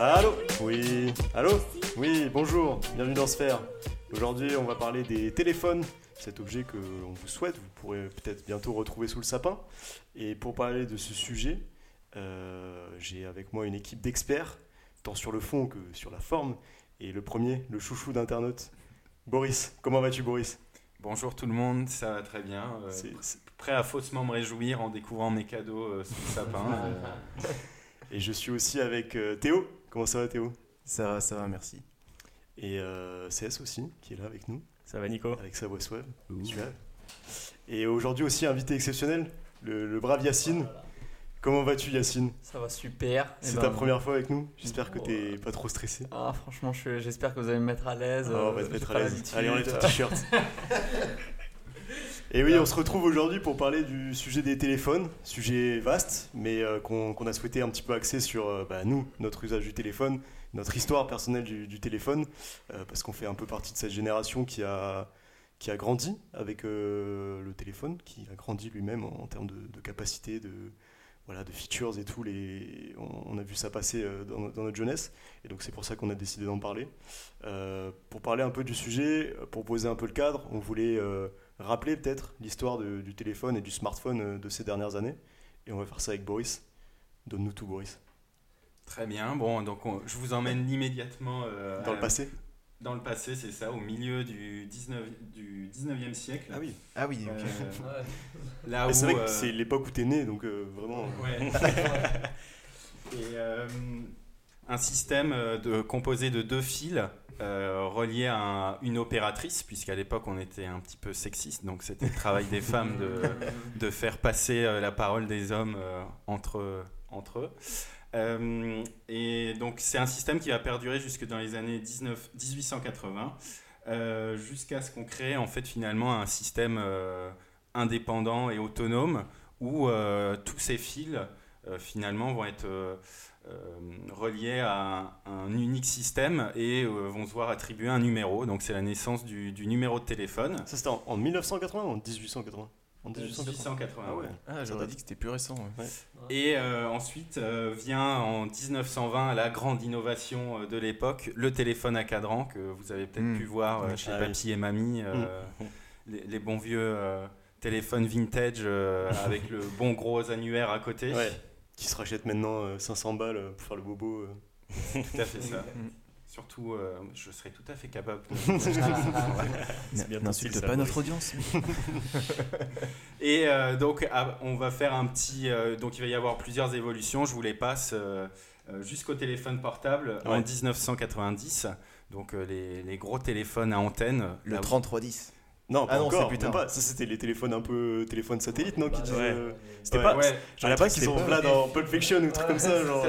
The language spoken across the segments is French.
Allô Oui. Allô Oui, bonjour. Bienvenue dans Sphère. Aujourd'hui, on va parler des téléphones. Cet objet que l'on vous souhaite, vous pourrez peut-être bientôt retrouver sous le sapin. Et pour parler de ce sujet, euh, j'ai avec moi une équipe d'experts, tant sur le fond que sur la forme. Et le premier, le chouchou d'internaute, Boris. Comment vas-tu, Boris? Bonjour tout le monde, ça va très bien. Euh, C'est- c'est- prêt à faussement me réjouir en découvrant mes cadeaux euh, sous le sapin. euh, Et je suis aussi avec euh, Théo. Comment ça va, Théo? Ça va, ça va, merci. Et euh, CS aussi, qui est là avec nous, Ça va, Nico? Avec sa voix suave. suave. Et aujourd'hui aussi, invité exceptionnel, le, le brave Yacine. Comment vas-tu, Yacine? Ça va super. Eh C'est ben, ta première fois avec nous? J'espère que t'es pas trop stressé. Ah, franchement, je- j'espère que vous allez me mettre à l'aise. Oh, on va euh, te mettre à l'aise. Allez, enlève ton t-shirt. Et oui, on se retrouve aujourd'hui pour parler du sujet des téléphones, sujet vaste, mais euh, qu'on a souhaité un petit peu axer sur euh, bah, nous, notre usage du téléphone, notre histoire personnelle du, du téléphone, euh, parce qu'on fait un peu partie de cette génération qui a, qui a grandi avec le téléphone, qui a grandi lui-même en, en termes de, de capacité, de, voilà, de features et tout. Les, on, on a vu ça passer dans, no- dans notre jeunesse, et donc c'est pour ça qu'on a décidé d'en parler. Pour parler un peu du sujet, pour poser un peu le cadre, on voulait rappeler peut-être l'histoire du téléphone et du smartphone euh, de ces dernières années. Et on va faire ça avec Boris. Donne-nous tout, Boris. très bien, bon, donc on- je vous emmène immédiatement euh, Dans le passé Dans le passé, c'est ça, au milieu du, 19, du 19e siècle. oui. Ah oui, Euh, ok. Là c'est vrai que euh, c'est l'époque où t'es né, donc vraiment. Ouais. Et un système de, composé de deux fils euh, reliés à un- une opératrice, puisqu'à l'époque on était un petit peu sexiste, donc c'était le travail des femmes de, de faire passer euh, la parole des hommes euh, entre, entre eux. Et donc c'est un système qui va perdurer jusque dans les années 19, 1880, euh, jusqu'à ce qu'on crée en fait finalement un système indépendant et autonome où tous ces fils finalement vont être reliés à un, un unique système et euh, vont se voir attribuer un numéro. Donc c'est la naissance du, du numéro de téléphone. Ça c'était en, en 1980 ou en 1880 En 1880. 1880. Ah ouais. Ah, j'aurais dit que c'était plus récent. ouais. Et euh, ensuite euh, vient en 1920 la grande innovation euh, de l'époque, le téléphone à cadran que vous avez peut-être Mm. pu voir euh, chez Ah oui. papy et mamie, euh, les, les bons vieux euh, téléphones vintage euh, avec le bon gros annuaire à côté. Qui se rachète maintenant euh, 500 balles euh, pour faire le bobo. euh. Tout à fait ça. Mm. Surtout, euh, je serais tout à fait capable. C'est bien N'insulte possible, ça, pas notre audience. Et euh, donc, ah, on va faire un petit. euh, donc, il va y avoir plusieurs évolutions. Je vous les passe euh, euh, jusqu'au téléphone portable en Ouais. 1990. Donc, euh, les, les gros téléphones à antenne. Le Là où- 3310. Non, pas Ah non, encore, c'est plus même tard. pas. Ça c'était les téléphones un peu téléphones satellites, non qui Bah, disaient, ouais. euh, C'était Ouais. pas. Ouais, J'ai l'impression qu'ils c'était sont là dans Pulp Fiction ou un truc comme ça, genre.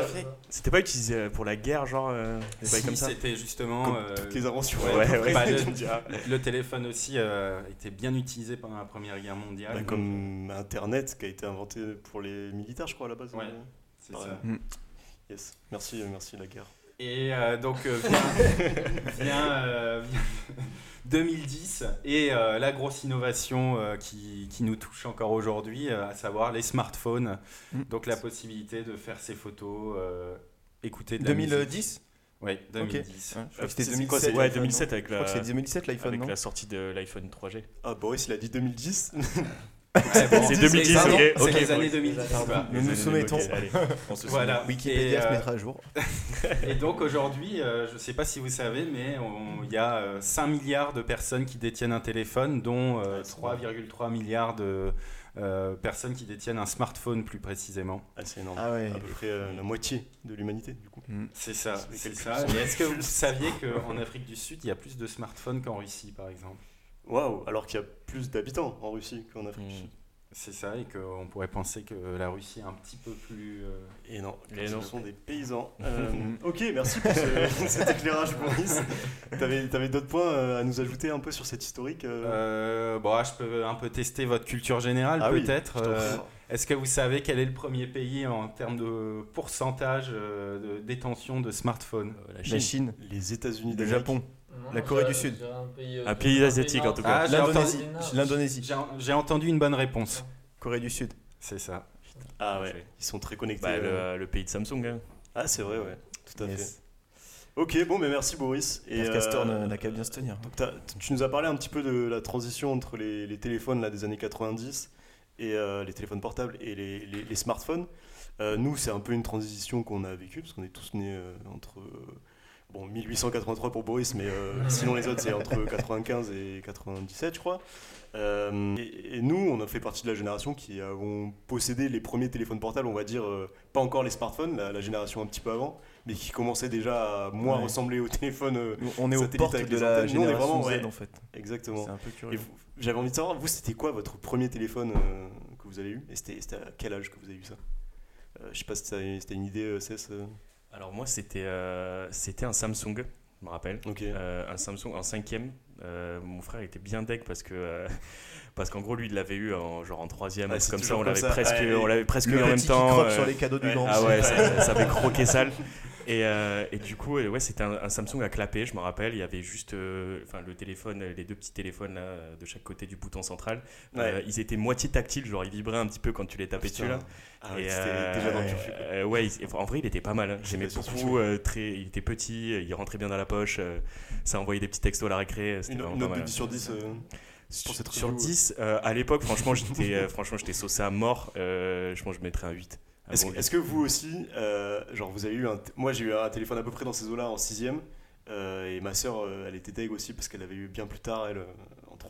C'était pas utilisé euh, pour la guerre, genre euh, des Si, comme ça C'était justement. Comme euh, toutes les inventions. ouais, Ouais, ouais. bah, le, le téléphone aussi euh, était bien utilisé pendant la Première Guerre mondiale. Bah, comme Internet qui a été inventé pour les militaires, je crois, à la base. Ouais. euh. C'est ça. Yes. Merci, euh, merci la guerre. Et euh, donc euh, euh, vient 2010 et euh, la grosse innovation euh, qui, qui nous touche encore aujourd'hui, euh, à savoir les smartphones. Mm. Donc la possibilité de faire ses photos, euh, écouter de la musique. 2010 Oui, 2010. Ouais, Je crois que c'était C'est 2007. quoi, c'est- Ouais, l'iPhone, 2007 non avec Je crois la, que c'est 2007 l'iPhone, avec non? la sortie de l'iPhone 3G. Ah, Boris, il a dit 2010. Bon, C'est 2010, pardon, ok, C'est les années 2010. quoi. Nous nous soumettons. années- ok, allez, on se Voilà. Wikipédia Et, se euh, mettra à jour. Et donc aujourd'hui, euh, je ne sais pas si vous savez, mais il y a euh, 5 milliards de personnes qui détiennent un téléphone, dont euh, Ouais, c'est 3,3 milliards de euh, personnes qui détiennent un smartphone plus précisément. Ah, c'est énorme. Ah ouais. À peu près euh, la moitié de l'humanité, du coup. Mm. C'est ça, C'est ça. Et est-ce que vous saviez qu'en Afrique du Sud, il y a plus de smartphones qu'en Russie, par exemple? Waouh, alors qu'il y a plus d'habitants en Russie qu'en Afrique du Mm. Sud. C'est ça, et qu'on pourrait penser que la Russie est un petit peu plus... euh, Et non, ce non. sont des paysans. Euh, ok, merci pour ce- cet éclairage, Boris. T'avais avais, d'autres points euh, à nous ajouter un peu sur cette historique euh? Euh, bon, ah, je peux un peu tester votre culture générale, Ah peut-être. Euh. Est-ce que vous savez quel est le premier pays en termes de pourcentage euh, de détention de smartphones? Euh, la La Chine. Les États-Unis le. Japon, Non, La Corée du Sud. Un pays, euh, Un pays asiatique, en tout cas. Ah, l'Indonésie. J'ai entendu une bonne réponse. Corée du Sud. C'est ça. Ah ouais, ils sont très connectés. Bah, euh. le, le pays de Samsung. hein. Ah, c'est vrai, ouais. tout à Yes. fait. Ok, bon, mais merci Boris. Et, Aircaster euh, n'a- qu'à bien se tenir. donc tu nous as parlé un petit peu de la transition entre les, les téléphones là, des années 90 et euh, les téléphones portables et les, les- les smartphones. Euh, nous, c'est un peu une transition qu'on a vécue parce qu'on est tous nés euh, entre euh, bon 1883 pour Boris, mais euh, sinon les autres c'est entre 95 et 97, je crois. Euh, et, et nous, on a fait partie de la génération qui avons possédé les premiers téléphones portables, on va dire, euh, pas encore les smartphones, la, la génération un petit peu avant, mais qui commençaient déjà à moins Ouais. ressembler aux téléphones. on est aux portes avec de les la. Nous, on est génération vraiment, Z ouais. en fait. exactement. C'est un peu curieux. j'avais envie de savoir, vous, c'était quoi votre premier téléphone que vous avez eu? Et c'était à quel âge que vous avez eu ça? Je sais pas si c'était une idée, euh, Alors moi, c'était euh, c'était un Samsung, je me rappelle. Euh, un Samsung en cinquième. Euh, mon frère était bien deck parce que parce qu'en gros lui il l'avait eu en genre en troisième Ah, comme ça on l'avait presque on l'avait presque eu en même temps croque euh, sur les cadeaux du ouais. ah ouais ça, ça avait croqué sale et, euh, et du coup ouais c'était un, un Samsung à clapper je me rappelle il y avait juste euh, enfin le téléphone les deux petits téléphones là de chaque côté du bouton central Ouais. Euh, ils étaient moitié tactiles genre ils vibraient un petit peu quand tu les tapais dessus là Ah ouais, et, c'était euh, déjà dans le ouais. turfu. euh, ouais, il- en vrai, il était pas mal. hein. J'aimais beaucoup. euh, très, il était petit, il rentrait bien dans la poche. euh, ça envoyait des petits textos à la récré. C'était Une, vraiment une pas note de mal. 10 sur 10. Euh, Sur review. 10, euh, à l'époque, franchement, j'étais euh, franchement, j'étais saucé à mort. Euh, je pense que je mettrais un 8. Un Est-ce bon que, est-ce que vous aussi, euh, genre vous avez eu un, moi j'ai eu un téléphone à peu près dans ces eaux-là en sixième, euh, et ma sœur, euh, elle était deg aussi parce qu'elle avait eu bien plus tard elle euh,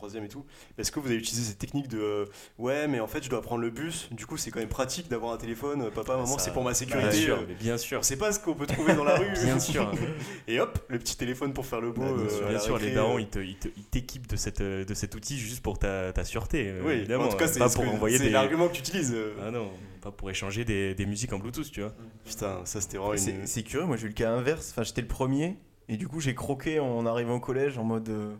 troisième et tout. Est-ce que vous avez utilisé cette technique de, euh, ouais mais en fait je dois prendre le bus, du coup c'est quand même pratique d'avoir un téléphone, euh, papa, maman, Ça- c'est pour ma Bien sécurité. sûr, euh, mais bien sûr. on sait pas ce qu'on peut trouver dans la rue. Bien sûr, Et hop, le petit téléphone pour faire le beau. Ouais, bien euh, sûr, bien les darons, euh. ils t'équipent de, cette, euh, de cet outil juste pour ta, ta sûreté. euh, Oui, évidemment. en tout cas, c'est pas ce pour que- envoyer c'est des. l'argument que tu utilises. euh. Ah non, pas pour échanger des, des musiques en Bluetooth, tu vois. Putain, ça c'était vraiment C'est une. c'est curieux, moi j'ai eu le cas inverse. Enfin, j'étais le premier et du coup j'ai croqué en arrivant au collège en mode euh,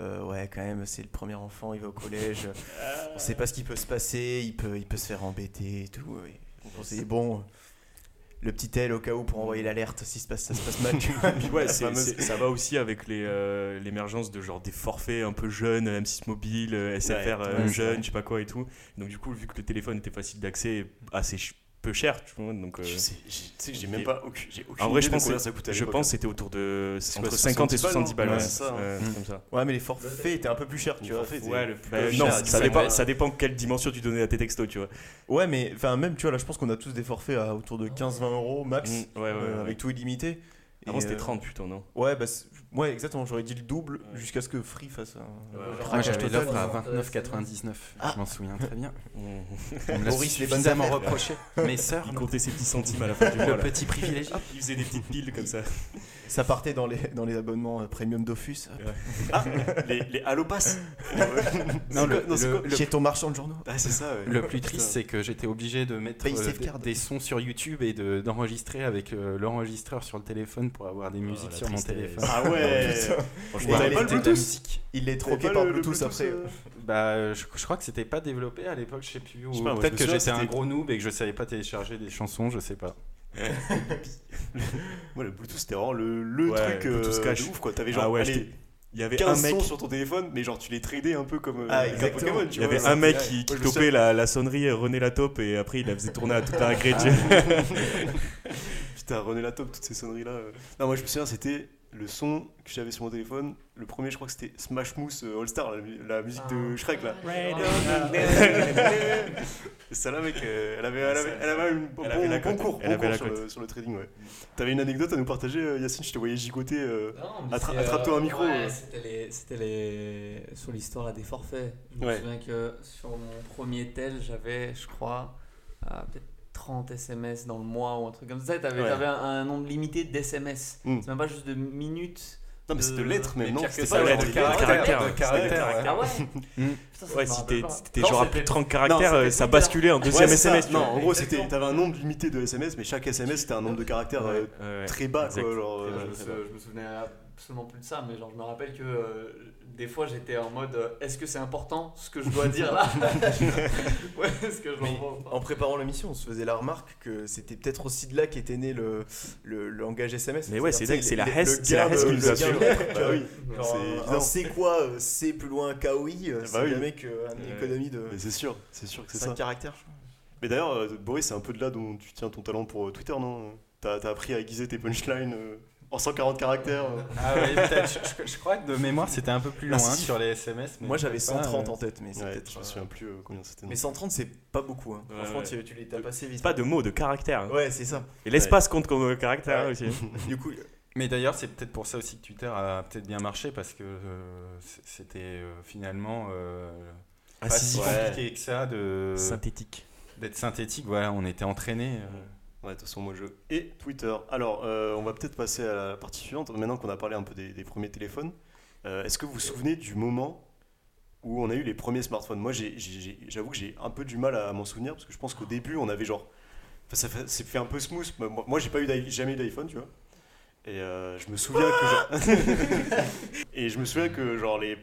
euh, ouais, quand même, c'est le premier enfant, il va au collège. on sait pas ce qui peut se passer, il peut, il peut se faire embêter et tout. Donc on s'est dit bon, le petit L au cas où pour envoyer l'alerte si se passe, ça se passe mal. ouais, ça va aussi avec les, euh, l'émergence de genre des forfaits un peu jeunes, M6 mobile, euh, SFR Ouais, euh, jeune, je sais pas quoi et tout. Donc du coup, vu que le téléphone était facile d'accès, et assez peu cher, tu vois. Donc, euh, Je sais, j'ai- tu sais que j'ai même pas aucune, j'ai aucune en vrai, idée je de pense, que- ça coûtait je pense hein. c'était autour de entre quoi, 50 et 70 70 balles, balles, ouais, ouais, ça, hein. Mm. comme ça. Ouais, mais les forfaits étaient un peu plus chers, tu Les vois. Ouais, le- peu bah, cher, non, ça dépend, ça dépend quelle dimension tu donnais à tes textos, tu vois. Ouais, mais enfin même tu vois là, je pense qu'on a tous des forfaits à autour de 15-20 euros max, Mm, ouais, ouais, euh, ouais. avec tout illimité. Avant, Et, c'était euh, 30 plutôt, non? Ouais, bah, ouais, exactement. J'aurais dit le double jusqu'à ce que Free fasse un. Ouais, ouais. Ah, j'avais l'offre à euh, 29,99. Je m'en souviens très bien. On me l'a Boris, les bonnes suffisamment reproché. Mes sœurs, Il comptait ses petits centimes à la fin du mois. le petit privilégié. Il faisait des petites piles comme ça. Ça partait dans les, dans les abonnements euh, premium Dofus. Ah, les, les Allo Pass Non, le- non, Chez ton marchand de journaux. Ah, c'est ça, ouais. Le plus triste, c'est que j'étais obligé de mettre euh, des, des sons sur YouTube et de- d'enregistrer avec euh, l'enregistreur sur le téléphone pour avoir des musiques Oh, la sur mon téléphone. Ah ouais Franchement, t'avais il pas le était- Bluetooth musique. Il est troqué pas par le- le Bluetooth après. euh, Bah, euh, je, je crois que c'était pas développé à l'époque, je sais plus. Ou pas, peut-être que j'étais un gros noob et que je savais pas télécharger des chansons, je sais pas. Moi, le Bluetooth, c'était vraiment le, le Ouais, truc euh, Bluetooth de ouf, quoi. T'avais genre, Ah ouais, allez, il y avait 15 un mec sons sur ton téléphone, mais genre, tu les tradais un peu comme euh, Ah, exactement. Pokémon, tu Il y vois. avait un mec Ouais, qui, topait la, la sonnerie euh, René la top et après il la faisait tourner à tout un agrégé. Putain, René la top, toutes ces sonneries-là. euh. Non, moi, je me souviens, c'était le son que j'avais sur mon téléphone. Le premier, je crois que c'était Smash Mousse euh, All Star, la, mu- la musique de Shrek, là. Et ça là mec, euh, elle avait, elle avait, elle avait un bon, Elle avait la bon cote. cours, Elle bon avait cours la sur, le, sur le trading. Ouais. T'avais une anecdote à nous partager, euh, Yacine? Je te voyais gigoter. euh, attrape-toi un micro, ouais, euh. C'était les, c'était les, sur l'histoire là, des forfaits. Je me Ouais. souviens que sur mon premier tel, j'avais, je crois, euh, peut-être 30 SMS dans le mois ou un truc comme ça. T'avais, Ouais. t'avais un, un nombre limité d'SMS. Mm. C'est même pas juste de minutes. Non, mais c'était de- lettres mais non C'était ça, pas ouais, genre de caractères, lettres. de caractères, ouais. Ouais Ouais, si t'étais genre à plus de 30 non, caractères, ça basculait en Ouais, deuxième c'est ça. SMS. tu Non, en gros, t'avais un nombre limité de SMS, mais chaque SMS c'était un nombre de caractères euh, Ouais, ouais. très bas, quoi. Genre, Je euh, me, je me souvenais absolument plus de ça, mais genre je me rappelle que euh, des fois j'étais en mode euh, est-ce que c'est important ce que je dois dire là Ouais, est-ce que je Mais en préparant l'émission, on se faisait la remarque que c'était peut-être aussi de là qu'était né le, le, langage SMS. Mais ouais, c'est dingue, c'est la Hesse- c'est la Hesse qui nous a fait. Bah c'est c'est quoi euh, C plus loin KOI euh, C'est Bah oui. le mec une économie de Mais c'est sûr, c'est sûr que c'est 5 ça. crois. Mais d'ailleurs, Boris, c'est un peu de là dont tu tiens ton talent pour Twitter, non? T'as t'as appris à aiguiser tes punchlines euh, en 140 caractères. euh. Ah ouais. Je, je- je crois que de mémoire, c'était un peu plus Ah, loin si. sur les SMS. mais Moi j'avais c'est pas, 130 euh, en tête, mais c'est Ouais, peut-être. je me euh, souviens plus euh, combien c'était. Mais 130 c'est pas beaucoup. Hein. Ouais, Franchement, ouais. tu, tu les t'as passé vite. Pas de mots, de caractères. hein. Ouais, c'est ça. Et l'espace compte comme caractère Ouais. aussi. Du coup, Mais d'ailleurs, c'est peut-être pour ça aussi que Twitter a peut-être bien marché parce que euh, c'était euh, finalement euh, pas si compliqué que ça de Synthétique. d'être synthétique. Voilà, on était entraîné. Ouais, de toute façon, moi je. Et Twitter. Alors, euh, on va peut-être passer à la partie suivante. Maintenant qu'on a parlé un peu des, des premiers téléphones, euh, est-ce que vous vous souvenez du moment où on a eu les premiers smartphones? Moi, j'avoue que j'ai un peu du mal à m'en souvenir parce que je pense qu'au début, on avait genre. Enfin, ça fait, c'est fait un peu smooth. Moi, moi, j'ai pas eu jamais eu d'iPhone, tu vois. Et euh, je me souviens que genre. et je me souviens que genre les.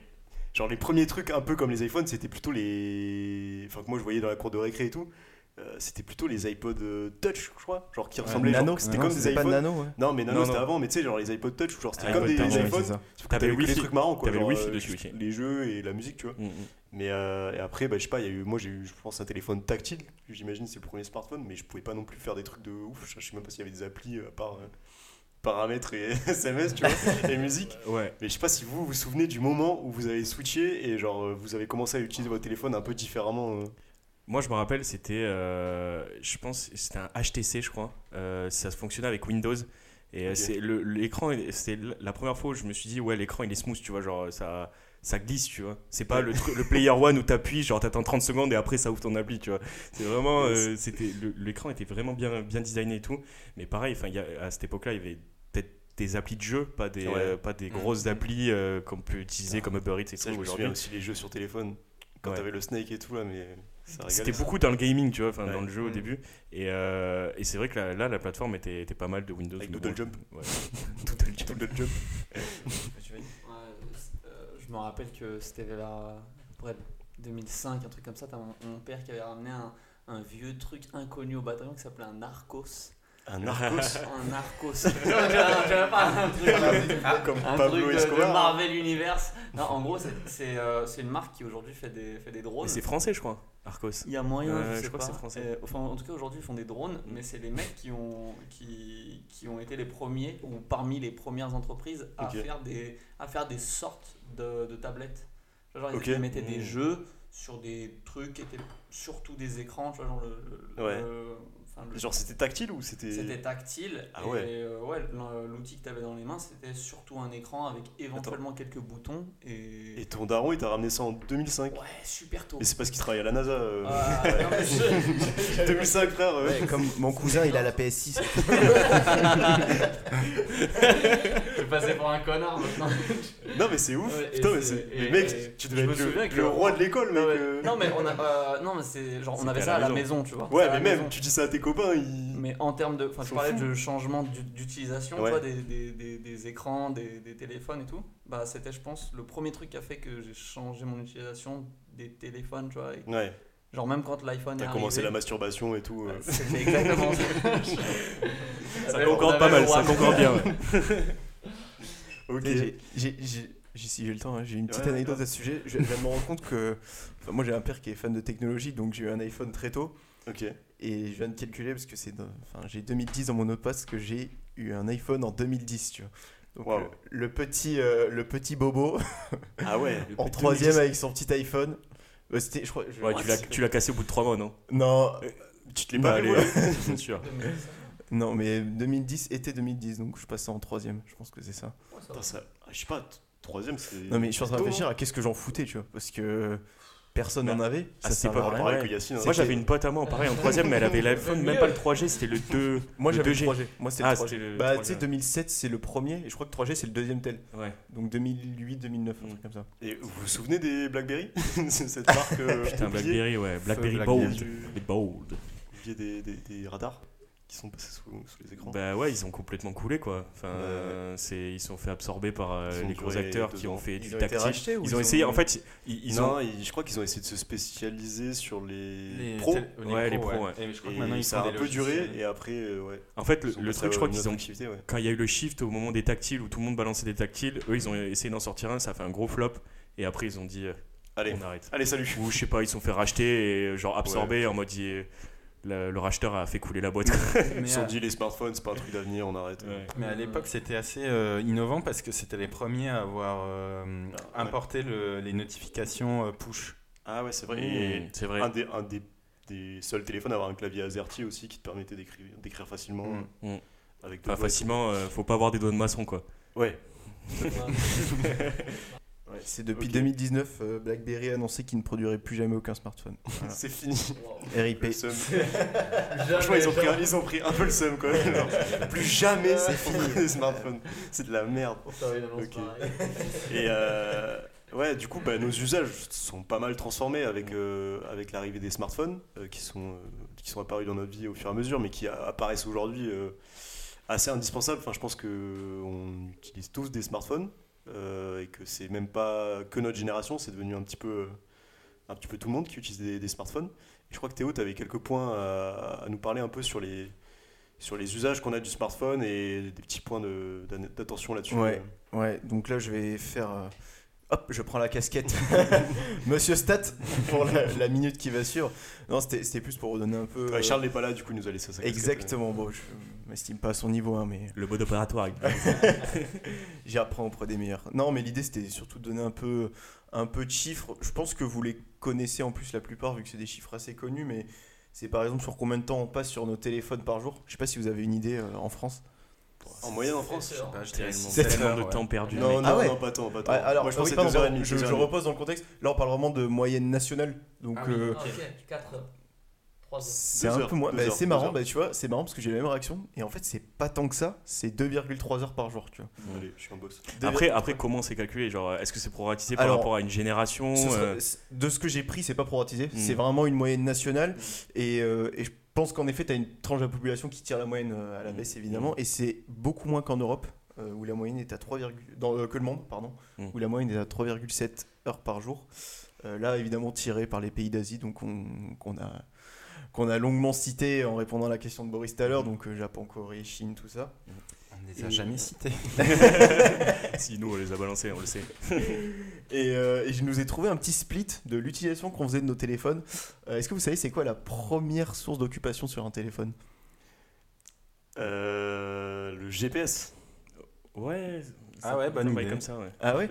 Genre les premiers trucs un peu comme les iPhones, c'était plutôt les. Enfin, que moi je voyais dans la cour de récré et tout. Euh, c'était plutôt les iPods euh, Touch, je crois. Genre qui ressemblaient. genre, nano, c'était comme des iPhones. nano, ouais. Non, mais nano Non, c'était non. avant, mais tu sais, genre les iPod Touch, genre c'était Ah, comme ouais, des raison, iPhones. T'avais le Wi-Fi. trucs marrants, quoi. T'avais le genre, Wi-Fi euh, dessus aussi. Les jeux et la musique, tu vois. Mm, mm. Mais euh, et après, bah, je sais pas, il y a eu, moi j'ai eu, je pense, un téléphone tactile. J'imagine c'est le premier smartphone, mais je pouvais pas non plus faire des trucs de ouf. Je sais même pas s'il y avait des applis à part euh, paramètres et SMS, tu vois, et musique. Ouais. Mais je sais pas si vous vous souvenez du moment où vous avez switché et genre vous avez commencé à utiliser votre téléphone un peu différemment. Moi, je me rappelle, c'était, euh, je pense, c'était un HTC, je crois. Euh, ça fonctionnait avec Windows. Et euh, Ok. c'est le- l'écran, c'était la première fois où je me suis dit, ouais, l'écran il est smooth, tu vois, genre ça, ça glisse, tu vois. C'est pas le, le player one où t'appuies, genre t'attends 30 secondes et après ça ouvre ton appli, tu vois. C'est vraiment, euh, c'était, le- l'écran était vraiment bien, bien designé et tout. Mais pareil, enfin, il y a- à cette époque-là, il y avait peut-être des applis de jeu, pas des, Ouais. euh, pas des grosses applis euh, qu'on peut utiliser comme Uber Eats et Ça, tout je me aujourd'hui. souviens aussi les jeux sur téléphone. Quand Ouais. t'avais le Snake et tout là, mais. C'était beaucoup dans le gaming, tu vois, Ouais. dans le jeu au Mm. début. Et, euh, et c'est vrai que là, là, la plateforme était, était pas mal de Windows. Avec Doodle bon, Jump. ouais. Doodle Jump. Doodle Jump. Ouais, euh, je me rappelle que c'était vers près 2005, un truc comme ça. T'as mon, mon père qui avait ramené un, un vieux truc inconnu au bataillon qui s'appelait un Narcos. Un Narcos. un Narcos. J'avais pas un truc, comme un Pablo truc de, de Escobar. Marvel Universe. Non, en gros, c'est c'est, euh, c'est une marque qui aujourd'hui fait des, fait des drones. C'est français, je crois, Arcos. Il y a moyen, Euh, je, je sais crois que pas. c'est français. Euh, enfin, en tout cas, aujourd'hui, ils font des drones, mais c'est les mecs qui ont, qui, qui ont été les premiers, ou parmi les premières entreprises, à, faire, des, à faire des sortes de, de tablettes. Genre, ils mettaient des Mmh. jeux sur des trucs qui étaient surtout des écrans, tu vois, genre le. le- Ouais. le- enfin, le- Genre c'était tactile ou c'était. c'était tactile Ah et ouais. euh, ouais, l'ou- l'outil que tu avais dans les mains c'était surtout un écran avec éventuellement quelques boutons et, Et ton daron il t'a ramené ça en 2005. ouais super tôt Mais c'est parce qu'il travaille à la NASA. euh. Ah, non, mais je- 2005 frère. euh. Ouais, comme mon cousin, il a la PS6. je vais passer pour un connard maintenant Non mais c'est ouf. Ouais, et Putain mais c'est- c'est. et- Mais mec, et tu je devais me être le, souviens que- le roi de l'école mec. non, mais, euh. non, mais on a euh, non mais c'est genre on avait à ça à la maison. tu vois Ouais mais même maison. tu dis ça à tes copains ils. mais en termes de enfin sont parlais fous. de changement d'u- d'utilisation tu Ouais. des, des, des, des écrans des, des téléphones et tout bah c'était je pense le premier truc qui a fait que j'ai changé mon utilisation des téléphones tu vois et Ouais. genre même quand l'iPhone est T'as commencé la masturbation et tout. euh. c'était exactement ça Ça Ouais, concorde on pas mal, ça concorde bien. Ok. J'ai- Si j'ai le temps, hein, j'ai une petite Ouais, anecdote à ce sujet. Je je viens de me rendre compte que. enfin, moi, j'ai un père qui est fan de technologie, donc j'ai eu un iPhone très tôt. Ok. Et je viens de calculer parce que c'est. Enfin, j'ai 2010 dans mon passe que j'ai eu un iPhone en 2010, tu vois. Donc, Wow. le, le petit, euh, le petit bobo Ah ouais. Le en troisième 2010. avec son petit iPhone. Euh, C'était, je crois. je- Ouais, tu l'as- tu l'as cassé au bout de 3 mois, non? Non, Tu te l'es Bah, pas volé. C'est sûr. non, mais 2010 était 2010, donc je passais en troisième. Je pense que c'est ça. Putain, ça. ah, Je sais pas. Troisième c'est. Non, mais je suis en train de réfléchir hein. à qu'est-ce que j'en foutais, tu vois, parce que personne n'en avait. Ça rien. Pareil Ouais. que Yacine. Moi, j'avais une pote à moi, pareil, en troisième, mais elle avait l'iPhone, même pas le 3G, c'était le 2. Moi j'avais le 2G. 3G. Moi c'était Ah, le 3G. c'était le Bah 3G. tu sais 2007 c'est le premier et je crois que 3G c'est le deuxième tel. Ouais. Donc 2008 2009 un Mm. truc comme ça. Et vous vous souvenez des Blackberry Cette marque. euh, Putain, oubliée, Blackberry, ouais. Blackberry. Bold. Bold. des, des, des radars qui sont passés sous, sous les écrans. Bah ouais, ils ont complètement coulé quoi. Enfin, euh, c'est, ils sont fait absorber par euh, les gros acteurs qui ans. ont fait Ils du ont tactile. rachetés Ils ils ont ont- essayé, en fait, ils, ils non, ont. je crois qu'ils ont essayé de se spécialiser sur les, Les pros. tél- Ouais, les pros, ouais. Et je crois que maintenant ils ça a un peu duré et après, euh, ouais. En fait, le, le truc, je crois qu'ils ont. activité. Quand il y a eu le shift au moment des tactiles où tout le monde balançait des tactiles, eux ils ont essayé d'en sortir un, ça a fait un gros flop. Et après ils ont dit euh, Allez, on arrête. allez, salut. Ou je sais pas, ils se sont fait racheter et genre absorber en mode. Le, le racheteur a fait couler la boîte. Ils se sont dit les smartphones, c'est pas un truc d'avenir, on arrête. Ouais. Mais à l'époque, c'était assez euh, innovant parce que c'était les premiers à avoir euh, Ah, ouais. importé le- les notifications euh, push. Ah ouais, c'est vrai. Mmh, Et c'est vrai. un, des, un des, des seuls téléphones à avoir un clavier AZERTY aussi qui te permettait d'écrire d'écrire facilement. Mm. Mm. Avec Enfin, facilement, euh, faut pas avoir des doigts de maçon quoi. Ouais. Ouais, c'est depuis Ok. 2019, euh, BlackBerry a annoncé qu'il ne produirait plus jamais aucun smartphone. Voilà. C'est fini. RIP. Le seum. Franchement, ils ont, pris un, ils ont pris un peu le seum quoi. Genre, plus jamais c'est fini les smartphones. C'est de la merde. Et euh, ouais, du coup, bah, nos usages sont pas mal transformés avec, euh, avec l'arrivée des smartphones euh, qui, sont, euh, qui sont apparus dans notre vie au fur et à mesure, mais qui apparaissent aujourd'hui euh, assez indispensables. Enfin, je pense qu'on utilise tous des smartphones euh, et que c'est même pas que notre génération, c'est devenu un petit peu, un petit peu tout le monde qui utilise des, smartphones. Et je crois que Théo, tu avais quelques points à, nous parler un peu sur les, sur les usages qu'on a du smartphone et des petits points d'attention là-dessus. Ouais. Ouais, donc là je vais faire. Hop, je prends la casquette. Monsieur Stat pour la, la minute qui va suivre. Non, c'était plus pour redonner un peu. Ouais, euh, Charles n'est pas là, du coup, il nous a laissé ça. Exactement, bon, je m'estime pas à son niveau, hein, mais Le mode opératoire. j'y apprends auprès des meilleurs. Non, mais l'idée c'était surtout de donner un peu, un peu de chiffres. Je pense que vous les connaissez en plus la plupart, vu que c'est des chiffres assez connus, mais c'est par exemple sur combien de temps on passe sur nos téléphones par jour. Je sais pas si vous avez une idée euh, en France. En moyenne en France C'est sûr. je dirais Tellement heures, de ouais. temps perdu. Non, non, Ah ouais. non, pas tant, pas tant. Ouais, alors, Moi, je oui, pensais pardon, 2h30. pardon, je, je repose dans le contexte. Là, on parle vraiment de moyenne nationale. Donc, Ah euh, ok, 4 heures. 3 heures. c'est un heures, peu moins. bah, c'est marrant, bah, tu vois, c'est marrant parce que j'ai la même réaction. Et en fait, c'est pas tant que ça. C'est 2,3 heures par jour, tu vois. Allez, je suis un boss. Après, après, comment c'est calculé Genre, est-ce que c'est proratisé par Alors, rapport à une génération Ce euh, De ce que j'ai pris, c'est pas proratisé. Mm. C'est vraiment une moyenne nationale. Et, euh, et je pense qu'en effet, tu as une tranche de la population qui tire la moyenne euh, à la Mm. baisse, évidemment. Et c'est beaucoup moins qu'en Europe, euh, où la moyenne est à 3, dans, euh, que le monde, pardon, Mm. où la moyenne est à 3,7 heures par jour. Euh, là, évidemment, tiré par les pays d'Asie, donc on, qu'on a qu'on a longuement cité en répondant à la question de Boris tout à l'heure, donc Japon, Corée, Chine, tout ça. On les a Et- jamais cités. Si nous on les a balancés, on le sait. Et, euh, et je nous ai trouvé un petit split de l'utilisation qu'on faisait de nos téléphones. Euh, Est-ce que vous savez c'est quoi la première source d'occupation sur un téléphone? Euh, le GPS. Ouais. Ah ouais, bonne idée. comme ça, ouais. Ah ouais.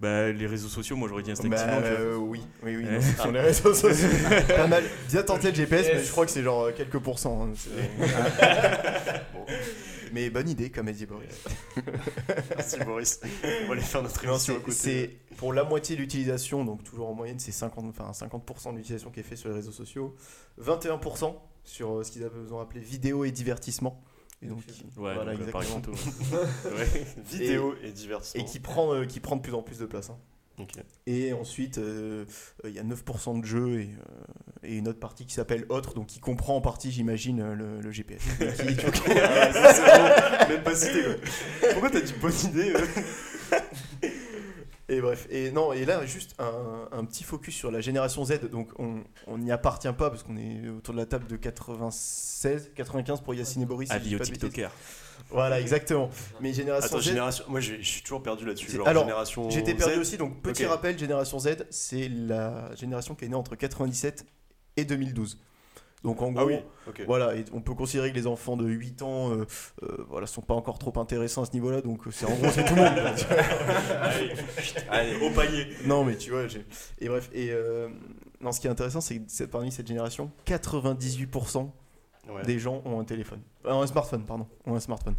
Bah, les réseaux sociaux, moi j'aurais dit instinctivement. Bah, vois. euh, oui, oui, oui. Non, sur les réseaux sociaux. Pas mal. Bien tenté le GPS, mais je crois que c'est genre euh, quelques pourcents. hein, c'est- Bon. Mais bonne idée, comme a dit Boris. Merci Boris. On va aller faire notre Non, émission à c'est côté. c'est pour la moitié de l'utilisation, donc toujours en moyenne, c'est 50%, enfin, 50 de l'utilisation qui est fait sur les réseaux sociaux, 21% sur euh, ce qu'ils ont appelé vidéo et divertissement. Et donc, qui- Ouais, voilà, donc, euh, exactement. tout. ouais. Vidéo et, divertissement. Et qui prend, euh, qui prend de plus en plus de place. hein. Et ensuite, euh, euh, il y a 9% de jeux et, euh, et une autre partie qui s'appelle autre, donc qui comprend en partie, j'imagine, le, le GPS. Et qui- Ah, ça, bon. Même pas cité quoi. Pourquoi t'as dit bonne idée euh? Et bref, et non, et là, juste un, un petit focus sur la génération Z. Donc, on n'y appartient pas parce qu'on est autour de la table de 96, 95 pour Yacine et Boris. si Avis de bêtises. TikTokers. Voilà, exactement. Mais génération Attends, Z. génération. Moi, je suis toujours perdu là-dessus. Alors, génération. J'étais perdu Z. aussi, donc petit rappel, génération Z, c'est la génération qui est née entre 97 et 2012. Donc en gros, Ah oui, ok. voilà, et on peut considérer que les enfants de 8 ans, euh, euh, voilà, sont pas encore trop intéressants à ce niveau-là, donc euh, c'est en gros c'est tout le monde. Allez, Au panier. Non, mais tu vois, j'ai- et bref, et euh, non, ce qui est intéressant, c'est que parmi cette génération, 98% Ouais. des gens ont un téléphone, Euh, un smartphone, pardon, ont un smartphone.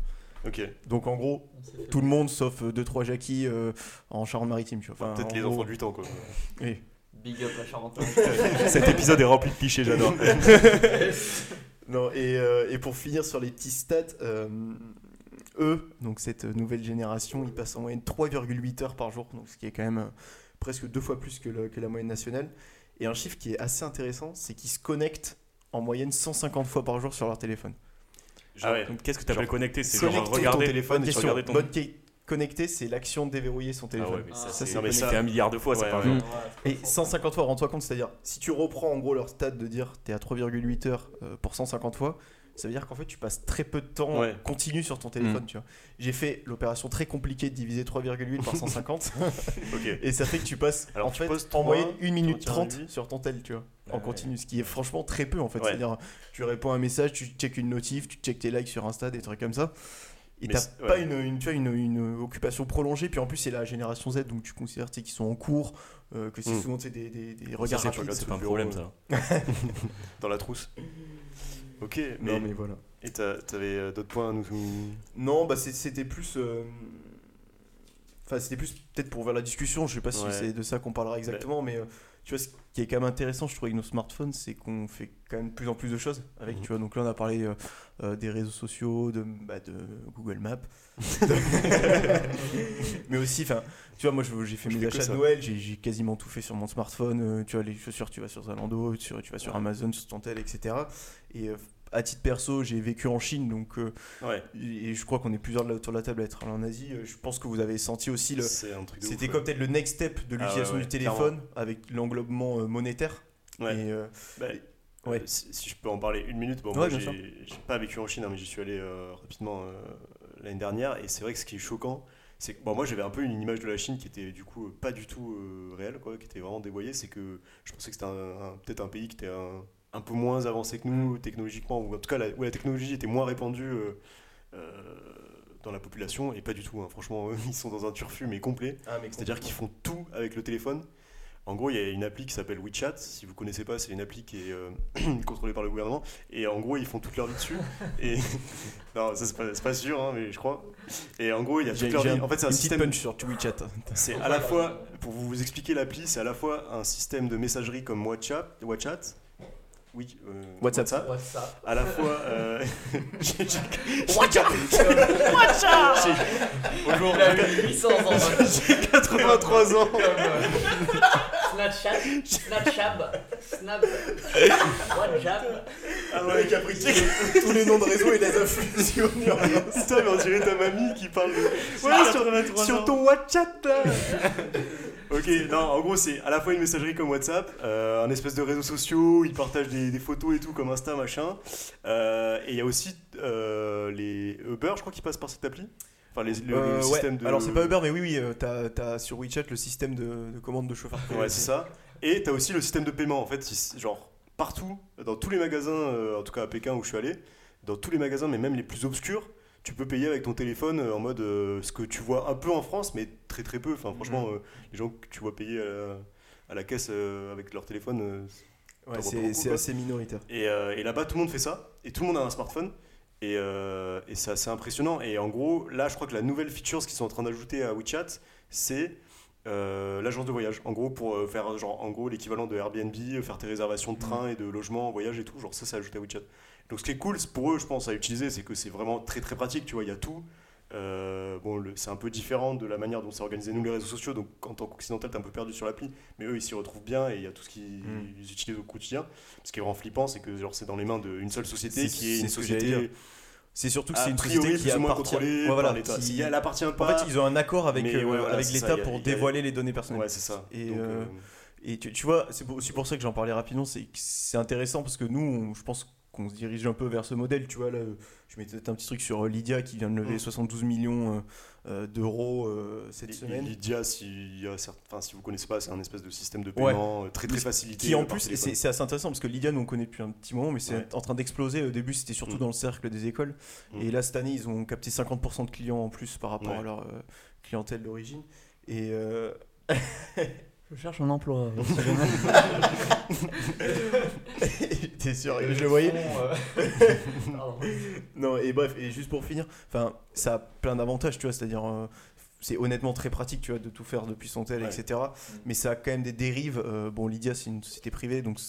Ok. Donc en gros, tout le monde sauf 2-3 Jackie euh, en Charente-Maritime, tu vois. Enfin, Enfin, Peut-être en les gros, enfants de 8 ans quoi. oui. Big up à Charenton. Cet épisode est rempli de clichés, j'adore. Non, et, euh, et pour finir sur les petits stats, euh, eux, donc cette nouvelle génération, ils passent en moyenne 3,8 heures par jour, donc ce qui est quand même euh, presque deux fois plus que, le- que la moyenne nationale. Et un chiffre qui est assez intéressant, c'est qu'ils se connectent en moyenne 150 fois par jour sur leur téléphone. Ah ouais. Donc, Qu'est-ce que tu appelles connecter? C'est genre connecter ton regarder téléphone et regarder ton- Bonne connecter, c'est l'action de déverrouiller son Ah téléphone. ouais, mais ça, Ah, c'est c'est mais connecté. ça fait un milliard de fois, ça Ouais, par ouais. jour. Et 150 fois, rends-toi compte, c'est-à-dire, si tu reprends en gros leur stade de dire t'es à 3,8 heures euh, pour 150 fois, ça veut dire qu'en fait tu passes très peu de temps Ouais. continu sur ton Mm. téléphone, tu vois. J'ai fait l'opération très compliquée de diviser 3,8 par 150 Ok. et ça fait que tu passes Alors, en tu fait poses en trois, moyenne 1 minute tu retires 30 huit. sur ton tel, tu vois, en Ouais. continu, ce qui est franchement très peu en fait. Ouais. C'est-à-dire tu réponds à un message, tu checkes une notif, tu checkes tes likes sur Insta, des trucs comme ça. Et Mais t'as pas une, une, tu vois, une, une occupation prolongée, puis en plus c'est la génération Z, donc tu considères qu'ils sont en cours, euh, que c'est Mm. souvent des, des, regards c'est rapides. pas C'est pas un problème euh, ça. Dans la trousse. Ok, mais, Non mais voilà. et t'avais euh, d'autres points à nous. Non, bah c'était plus. euh, Enfin, c'était plus peut-être pour vers la discussion. Je sais pas si c'est de ça qu'on parlera exactement, mais euh, tu vois, ce qui est quand même intéressant, je trouve, avec nos smartphones, c'est qu'on fait quand même de plus en plus de choses avec. Mhm. Tu vois, donc là, on a parlé euh, euh, des réseaux sociaux, de, bah, de Google Maps, mais aussi, enfin, tu vois, moi, j'ai fait Je mes achats de Noël, j'ai quasiment tout fait sur mon smartphone. euh, tu vois, les chaussures, tu vas sur Zalando, tu, tu vas sur Amazon, sur ton tel, etc. Et à titre perso, j'ai vécu en Chine, donc. euh, Ouais, et je crois qu'on est plusieurs autour de la table à être allés en Asie. Euh, Je pense que vous avez senti aussi le. C'était comme peut-être le next step de Ah l'utilisation ouais, du téléphone avec l'englobement euh, monétaire. Ouais. Et, euh, Bah, Ouais. si, si je peux en parler une minute, bon, moi j'ai pas vécu en Chine, hein, mais j'y suis allé euh, rapidement l'année dernière, et c'est vrai que ce qui est choquant, c'est que bon, moi j'avais un peu une image de la Chine qui était du coup pas du tout réelle, quoi, qui était vraiment dévoyée, c'est que je pensais que c'était peut-être un pays qui était un, un peu moins avancé que nous technologiquement, ou en tout cas la, où la technologie était moins répandue euh, euh, dans la population, et pas du tout, hein. franchement, eux, ils sont dans un turfu mais complet. C'est-à-dire qu'ils font tout avec le téléphone. En gros, il y a une appli qui s'appelle WeChat. Si vous connaissez pas, c'est une appli qui est euh, contrôlée par le gouvernement. Et en gros, ils font toute leur vie dessus. Et non, ça c'est pas, sûr, hein, mais je crois. Et en gros, il y a toute leur vie. un- En fait, c'est un système. punch sur WeChat. C'est à la fois, pour vous expliquer l'appli, c'est à la fois un système de messagerie comme WhatsApp, WhatsApp, oui, euh, WhatsApp. WhatsApp. à la fois. euh, j'ai- j'ai- Bonjour, Il a eu 800 ans. j'ai 83 ans. Snapchat, Snapchat, Snap, WhatsApp. Ah ouais, pris Tous les noms de réseau et les infusionneurs. Putain, mais on dirait ta mamie qui parle de. Ouais, sur, sur ton WhatsApp là Ok, non, en gros, c'est à la fois une messagerie comme WhatsApp, euh, un espèce de réseaux sociaux, ils partagent des, des photos et tout comme Insta, machin. Euh, et il y a aussi euh, les Uber, je crois, qui passent par cette appli. Enfin, les, le, le Euh, ouais. système de. Alors c'est pas Uber, mais oui, oui, euh, t'as sur WeChat le système de, de commande de chauffeur. Ouais, c'est ça. Et t'as aussi le système de paiement, en fait, genre partout, dans tous les magasins, euh, en tout cas à Pékin où je suis allé, dans tous les magasins, mais même les plus obscurs, tu peux payer avec ton téléphone euh, en mode ce que tu vois un peu en France, mais très très peu. Enfin, franchement, Mhm. euh, les gens que tu vois payer à la, à la caisse avec leur téléphone. Ouais, c'est assez minoritaire. et, et là-bas, tout le monde fait ça, et tout le monde a un smartphone. Et, euh, et c'est assez impressionnant. Et en gros, là, je crois que la nouvelle feature qu'ils sont en train d'ajouter à WeChat, c'est euh, l'agence de voyage. En gros, pour euh, faire genre, en gros l'équivalent de Airbnb, euh, faire tes réservations de train et de logement, en voyage et tout. Genre ça, c'est ajouté à WeChat. Donc ce qui est cool pour eux, je pense, à utiliser, c'est que c'est vraiment très très pratique. Tu vois, il y a tout. Euh, bon, c'est un peu différent de la manière dont c'est organisé nous les réseaux sociaux. Donc en tant qu'occidental, t'es un peu perdu sur l'appli, mais eux ils s'y retrouvent bien et il y a tout ce qu'ils Mm. utilisent au quotidien. Ce qui est vraiment flippant, c'est que genre c'est dans les mains d'une seule société qui est une société. C'est surtout que a c'est une société qui appartient. Ouais, voilà, qui- elle appartient En fait, ils ont un accord avec, euh, ouais, voilà, avec c'est ça, l'État a- pour a- dévoiler les données personnelles. Ouais, c'est ça. Et, Donc, euh, Et tu, tu vois, c'est aussi pour ça que j'en parlais rapidement, c'est intéressant parce que nous, on- je pense qu'on se dirige un peu vers ce modèle. Tu vois, là, je mettais un petit truc sur euh, Lydia qui vient de lever Mm. 72 millions euh, euh, d'euros euh, cette semaine. Lydia, si, enfin, vous connaissez pas, c'est un espèce de système de paiement très très facilité. Qui en plus, c'est assez intéressant parce que Lydia, nous on connaît depuis un petit moment, mais c'est Ouais. en train d'exploser. Au début, c'était surtout Mm. dans le cercle des écoles. Mm. Et là, cette année, ils ont capté 50% de clients en plus par rapport Ouais. à leur euh, clientèle d'origine. Et Je cherche un emploi. t'es sûr, je le voyais. euh. Non, et bref, et juste pour finir, enfin, ça a plein d'avantages, tu vois, c'est-à-dire, euh, c'est honnêtement très pratique, tu vois, de tout faire depuis son tel, Ouais. etc. Mais ça a quand même des dérives. euh, bon, Lydia, c'est une société privée, donc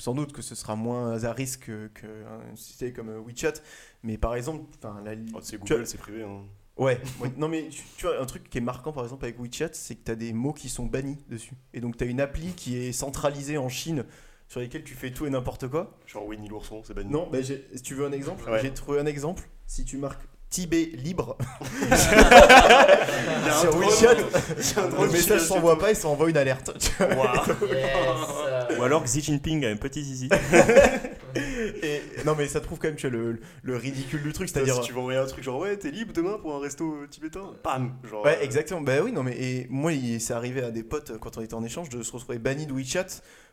sans doute que ce sera moins à risque que- qu'une société comme euh, WeChat. Mais par exemple, enfin, la, Oh, c'est Google, c'est privé. hein. Ouais, ouais. non mais tu, tu vois, un truc qui est marquant par exemple avec WeChat, c'est que tu as des mots qui sont bannis dessus. Et donc tu as une appli qui est centralisée en Chine sur lesquelles tu fais tout et n'importe quoi. Genre Winnie l'ourson, c'est banni. Non, bah si tu veux un exemple, Ouais. j'ai trouvé un exemple. Si tu marques Tibet libre sur WeChat, le message s'envoie pas et ça envoie une alerte. Yes. Ou alors Xi Jinping a un petit zizi. Et, non, mais ça trouve quand même tu vois, le, le ridicule du truc, c'est-à-dire. si tu vas envoyer un truc genre ouais t'es libre demain pour un resto tibétain, bam, genre. Ouais, euh, exactement. Bah oui, non, mais et moi, il- c'est arrivé à des potes euh, quand on était en échange de se retrouver banni de WeChat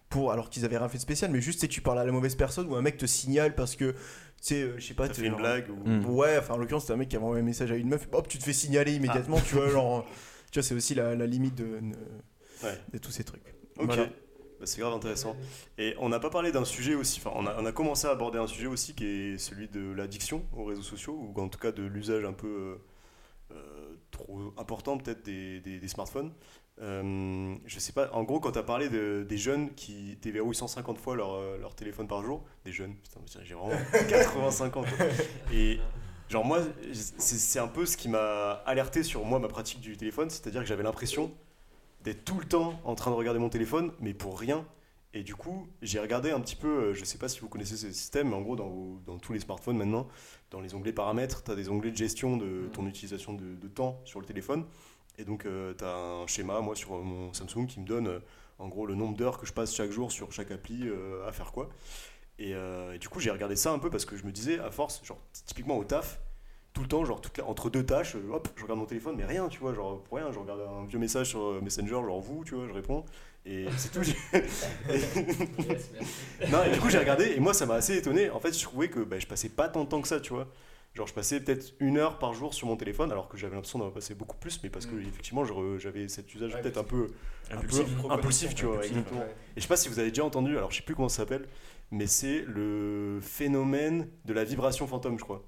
pour alors qu'ils avaient rien fait de spécial, mais juste tu sais, tu parles à la mauvaise personne ou un mec te signale parce que tu sais, euh, je sais pas, fait une genre- blague ou. Mm. Ouais, enfin en l'occurrence, c'était un mec qui avait envoyé un message à une meuf, hop, tu te fais signaler immédiatement, tu vois, genre. Tu vois, c'est aussi la, la limite de, de, Ouais. de tous ces trucs. Ok. Voilà. C'est grave intéressant. Et on n'a pas parlé d'un sujet aussi, enfin on a, commencé à aborder un sujet aussi qui est celui de l'addiction aux réseaux sociaux, ou en tout cas de l'usage un peu euh, euh, trop important peut-être des, smartphones. Euh, je sais pas, en gros quand tu as parlé de- des jeunes qui déverrouillent 150 fois leur, euh, leur téléphone par jour, des jeunes, putain j'ai vraiment 85 ans. Et genre moi c'est un peu ce qui m'a alerté sur moi ma pratique du téléphone, c'est-à-dire que j'avais l'impression d'être tout le temps en train de regarder mon téléphone, mais pour rien. Et du coup, j'ai regardé un petit peu, euh, je sais pas si vous connaissez ce système, mais en gros, dans, tous les smartphones maintenant, dans les onglets paramètres, tu as des onglets de gestion de ton utilisation de, de temps sur le téléphone. Et donc, tu as un schéma, moi, sur mon Samsung, qui me donne euh, en gros le nombre d'heures que je passe chaque jour sur chaque appli euh, à faire quoi. Et, euh, et du coup, j'ai regardé ça un peu parce que je me disais, à force, genre, typiquement au taf, tout le temps, genre toute la- entre deux tâches, euh, hop, je regarde mon téléphone, mais rien, tu vois, genre pour rien, je regarde un vieux message sur euh, Messenger, genre vous, tu vois, je réponds, et c'est tout. Yes, merci. non, et du coup, j'ai regardé, et moi, ça m'a assez étonné. En fait, je trouvais que bah, je passais pas tant de temps que ça, tu vois. Genre, je passais peut-être une heure par jour sur mon téléphone, alors que j'avais l'impression d'en passer beaucoup plus, mais parce que, Mm. effectivement, j'avais cet usage Ouais, peut-être un peu un peu Impulsif. tu vois, Impulsif, exactement. Ouais. Et je sais pas si vous avez déjà entendu, alors je sais plus comment ça s'appelle, mais c'est le phénomène de la vibration fantôme, je crois.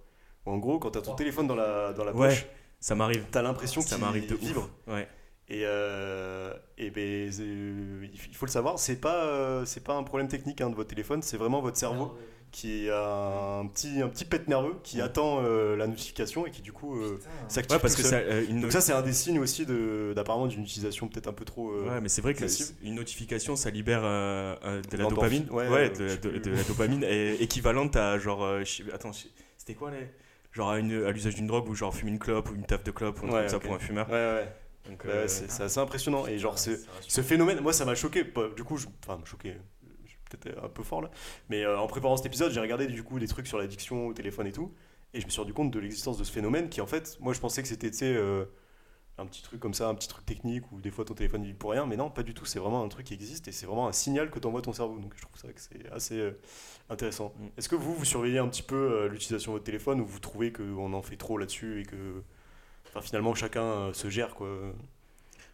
En gros, quand t'as ton téléphone dans la, dans la Ouais. poche, Ça m'arrive. t'as l'impression Ça qu'il m'arrive de vibre. Ouais. Et, euh, et ben, c'est- il faut le savoir, c'est pas, euh, c'est pas un problème technique hein, de votre téléphone, c'est vraiment votre cerveau qui a un petit, un petit pet nerveux qui attend euh, la notification et qui du coup euh, s'active Ouais, parce tout que seul. ça, euh, une Donc ça c'est un des signes aussi de, d'apparemment d'une utilisation peut-être un peu trop... euh, Ouais, mais c'est vrai que massive. une notification, ça libère euh, euh, de la dopamine. ouais, Ouais, euh, de, de- de la dopamine est équivalente à genre. euh, attends, c'était quoi les. Genre à, une- à l'usage d'une drogue ou genre fumer une clope ou une taf de clope ou un truc Ouais, comme ça pour un fumeur. Ouais, ouais. Donc, Ouais, euh, c'est, assez impressionnant. Et genre, c'est- ce phénomène, moi ça m'a choqué. Du coup, je, enfin, choqué, je suis peut-être un peu fort là. Mais euh, en préparant cet épisode, j'ai regardé du coup des trucs sur l'addiction au téléphone et tout. Et je me suis rendu compte de l'existence de ce phénomène qui, en fait, moi je pensais que c'était, tu sais, euh, un petit truc comme ça, un petit truc technique où des fois ton téléphone vibre pour rien. Mais non, pas du tout. C'est vraiment un truc qui existe et c'est vraiment un signal que t'envoie ton cerveau. Donc je trouve ça que c'est assez euh, intéressant. Mm. Est-ce que vous, vous surveillez un petit peu euh, l'utilisation de votre téléphone ou vous trouvez qu'on en fait trop là-dessus et que. Enfin, finalement, chacun euh, se gère quoi.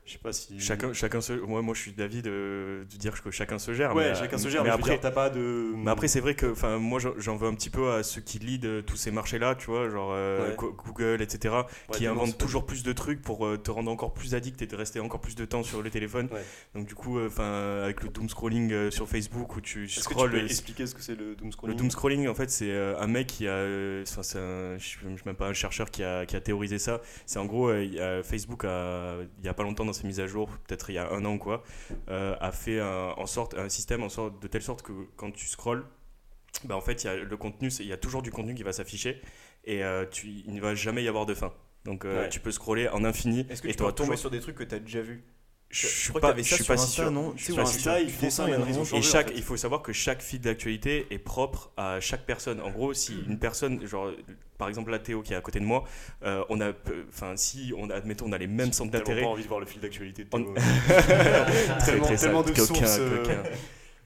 Je sais pas si. Chacun, chacun se. Moi, moi, je suis d'avis de, de dire que chacun se gère. Ouais, mais, chacun se gère, mais, après, t'as pas de. Mais après, c'est vrai que moi, j'en- veux un petit peu à ceux qui lead euh, tous ces marchés-là, tu vois, genre euh, Ouais. Google, etc., Ouais, qui inventent toujours plus de trucs pour euh, te rendre encore plus addict et de rester encore plus de temps sur le téléphone. Ouais. Donc, du coup, enfin, avec le doom scrolling sur Facebook où tu que tu peux expliquer ce que c'est le doom le scrolling doom scrolling, en fait, c'est un mec qui a. enfin, c'est un- je même pas un chercheur qui a, qui a théorisé ça. C'est en gros, il y a- Facebook, a, il y a pas longtemps dans ses mises à jour, peut-être il y a un an ou quoi, euh, a fait un, en sorte, un système en sorte, de telle sorte que quand tu scrolls, bah, en fait, il y a le contenu, il y a toujours du contenu qui va s'afficher et euh, tu, il ne va jamais y avoir de fin. Donc, euh, Ouais. tu peux scroller en infini Est-ce que et tu peux tomber sur des trucs que tu as déjà vus? Je suis crois que pas, je ça suis pas si Insta, sûr. non Je suis sais, pas Insta, sûr. ils font ça. Et en chaque, fait. il faut savoir que chaque fil d'actualité est propre à chaque personne. En gros, si une personne, genre, par exemple la Théo qui est à côté de moi, euh, on a, enfin, si on admettons, on a les mêmes centres d'intérêt. pas envie de voir le fil d'actualité de On- Théo. Très, Tellement- très tellement de sources, euh.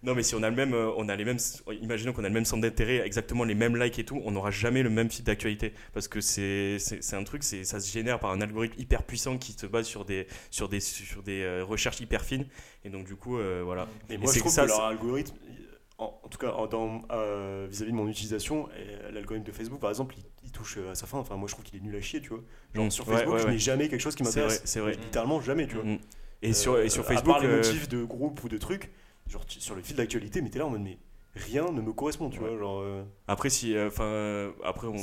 Non, mais si on a le même, euh, on a les mêmes, imaginons qu'on a le même centre d'intérêt, exactement les mêmes likes et tout, on n'aura jamais le même fil d'actualité parce que c'est, un truc, c'est, ça se génère par un algorithme hyper puissant qui se base sur des, sur des, sur des euh, recherches hyper fines et donc du coup, euh, voilà. Mais moi, je trouve ça, que leur algorithme, en, en tout cas euh, vis-à-vis de mon utilisation, l'algorithme de Facebook, par exemple, il, il touche à sa fin. Enfin, moi, je trouve qu'il est nul à chier, tu vois. Genre, Mm. sur Facebook, ouais, je ouais. n'ai jamais quelque chose qui C'est m'intéresse. vrai, c'est vrai. Littéralement, jamais, tu vois. Mm. Et sur, et sur Facebook, À part les motifs de groupe ou de trucs, genre tu- sur le fil d'actualité, mais t'es là en mode, mais rien ne me correspond, tu Ouais. vois. Genre, euh, après si, euh, enfin, euh, après on,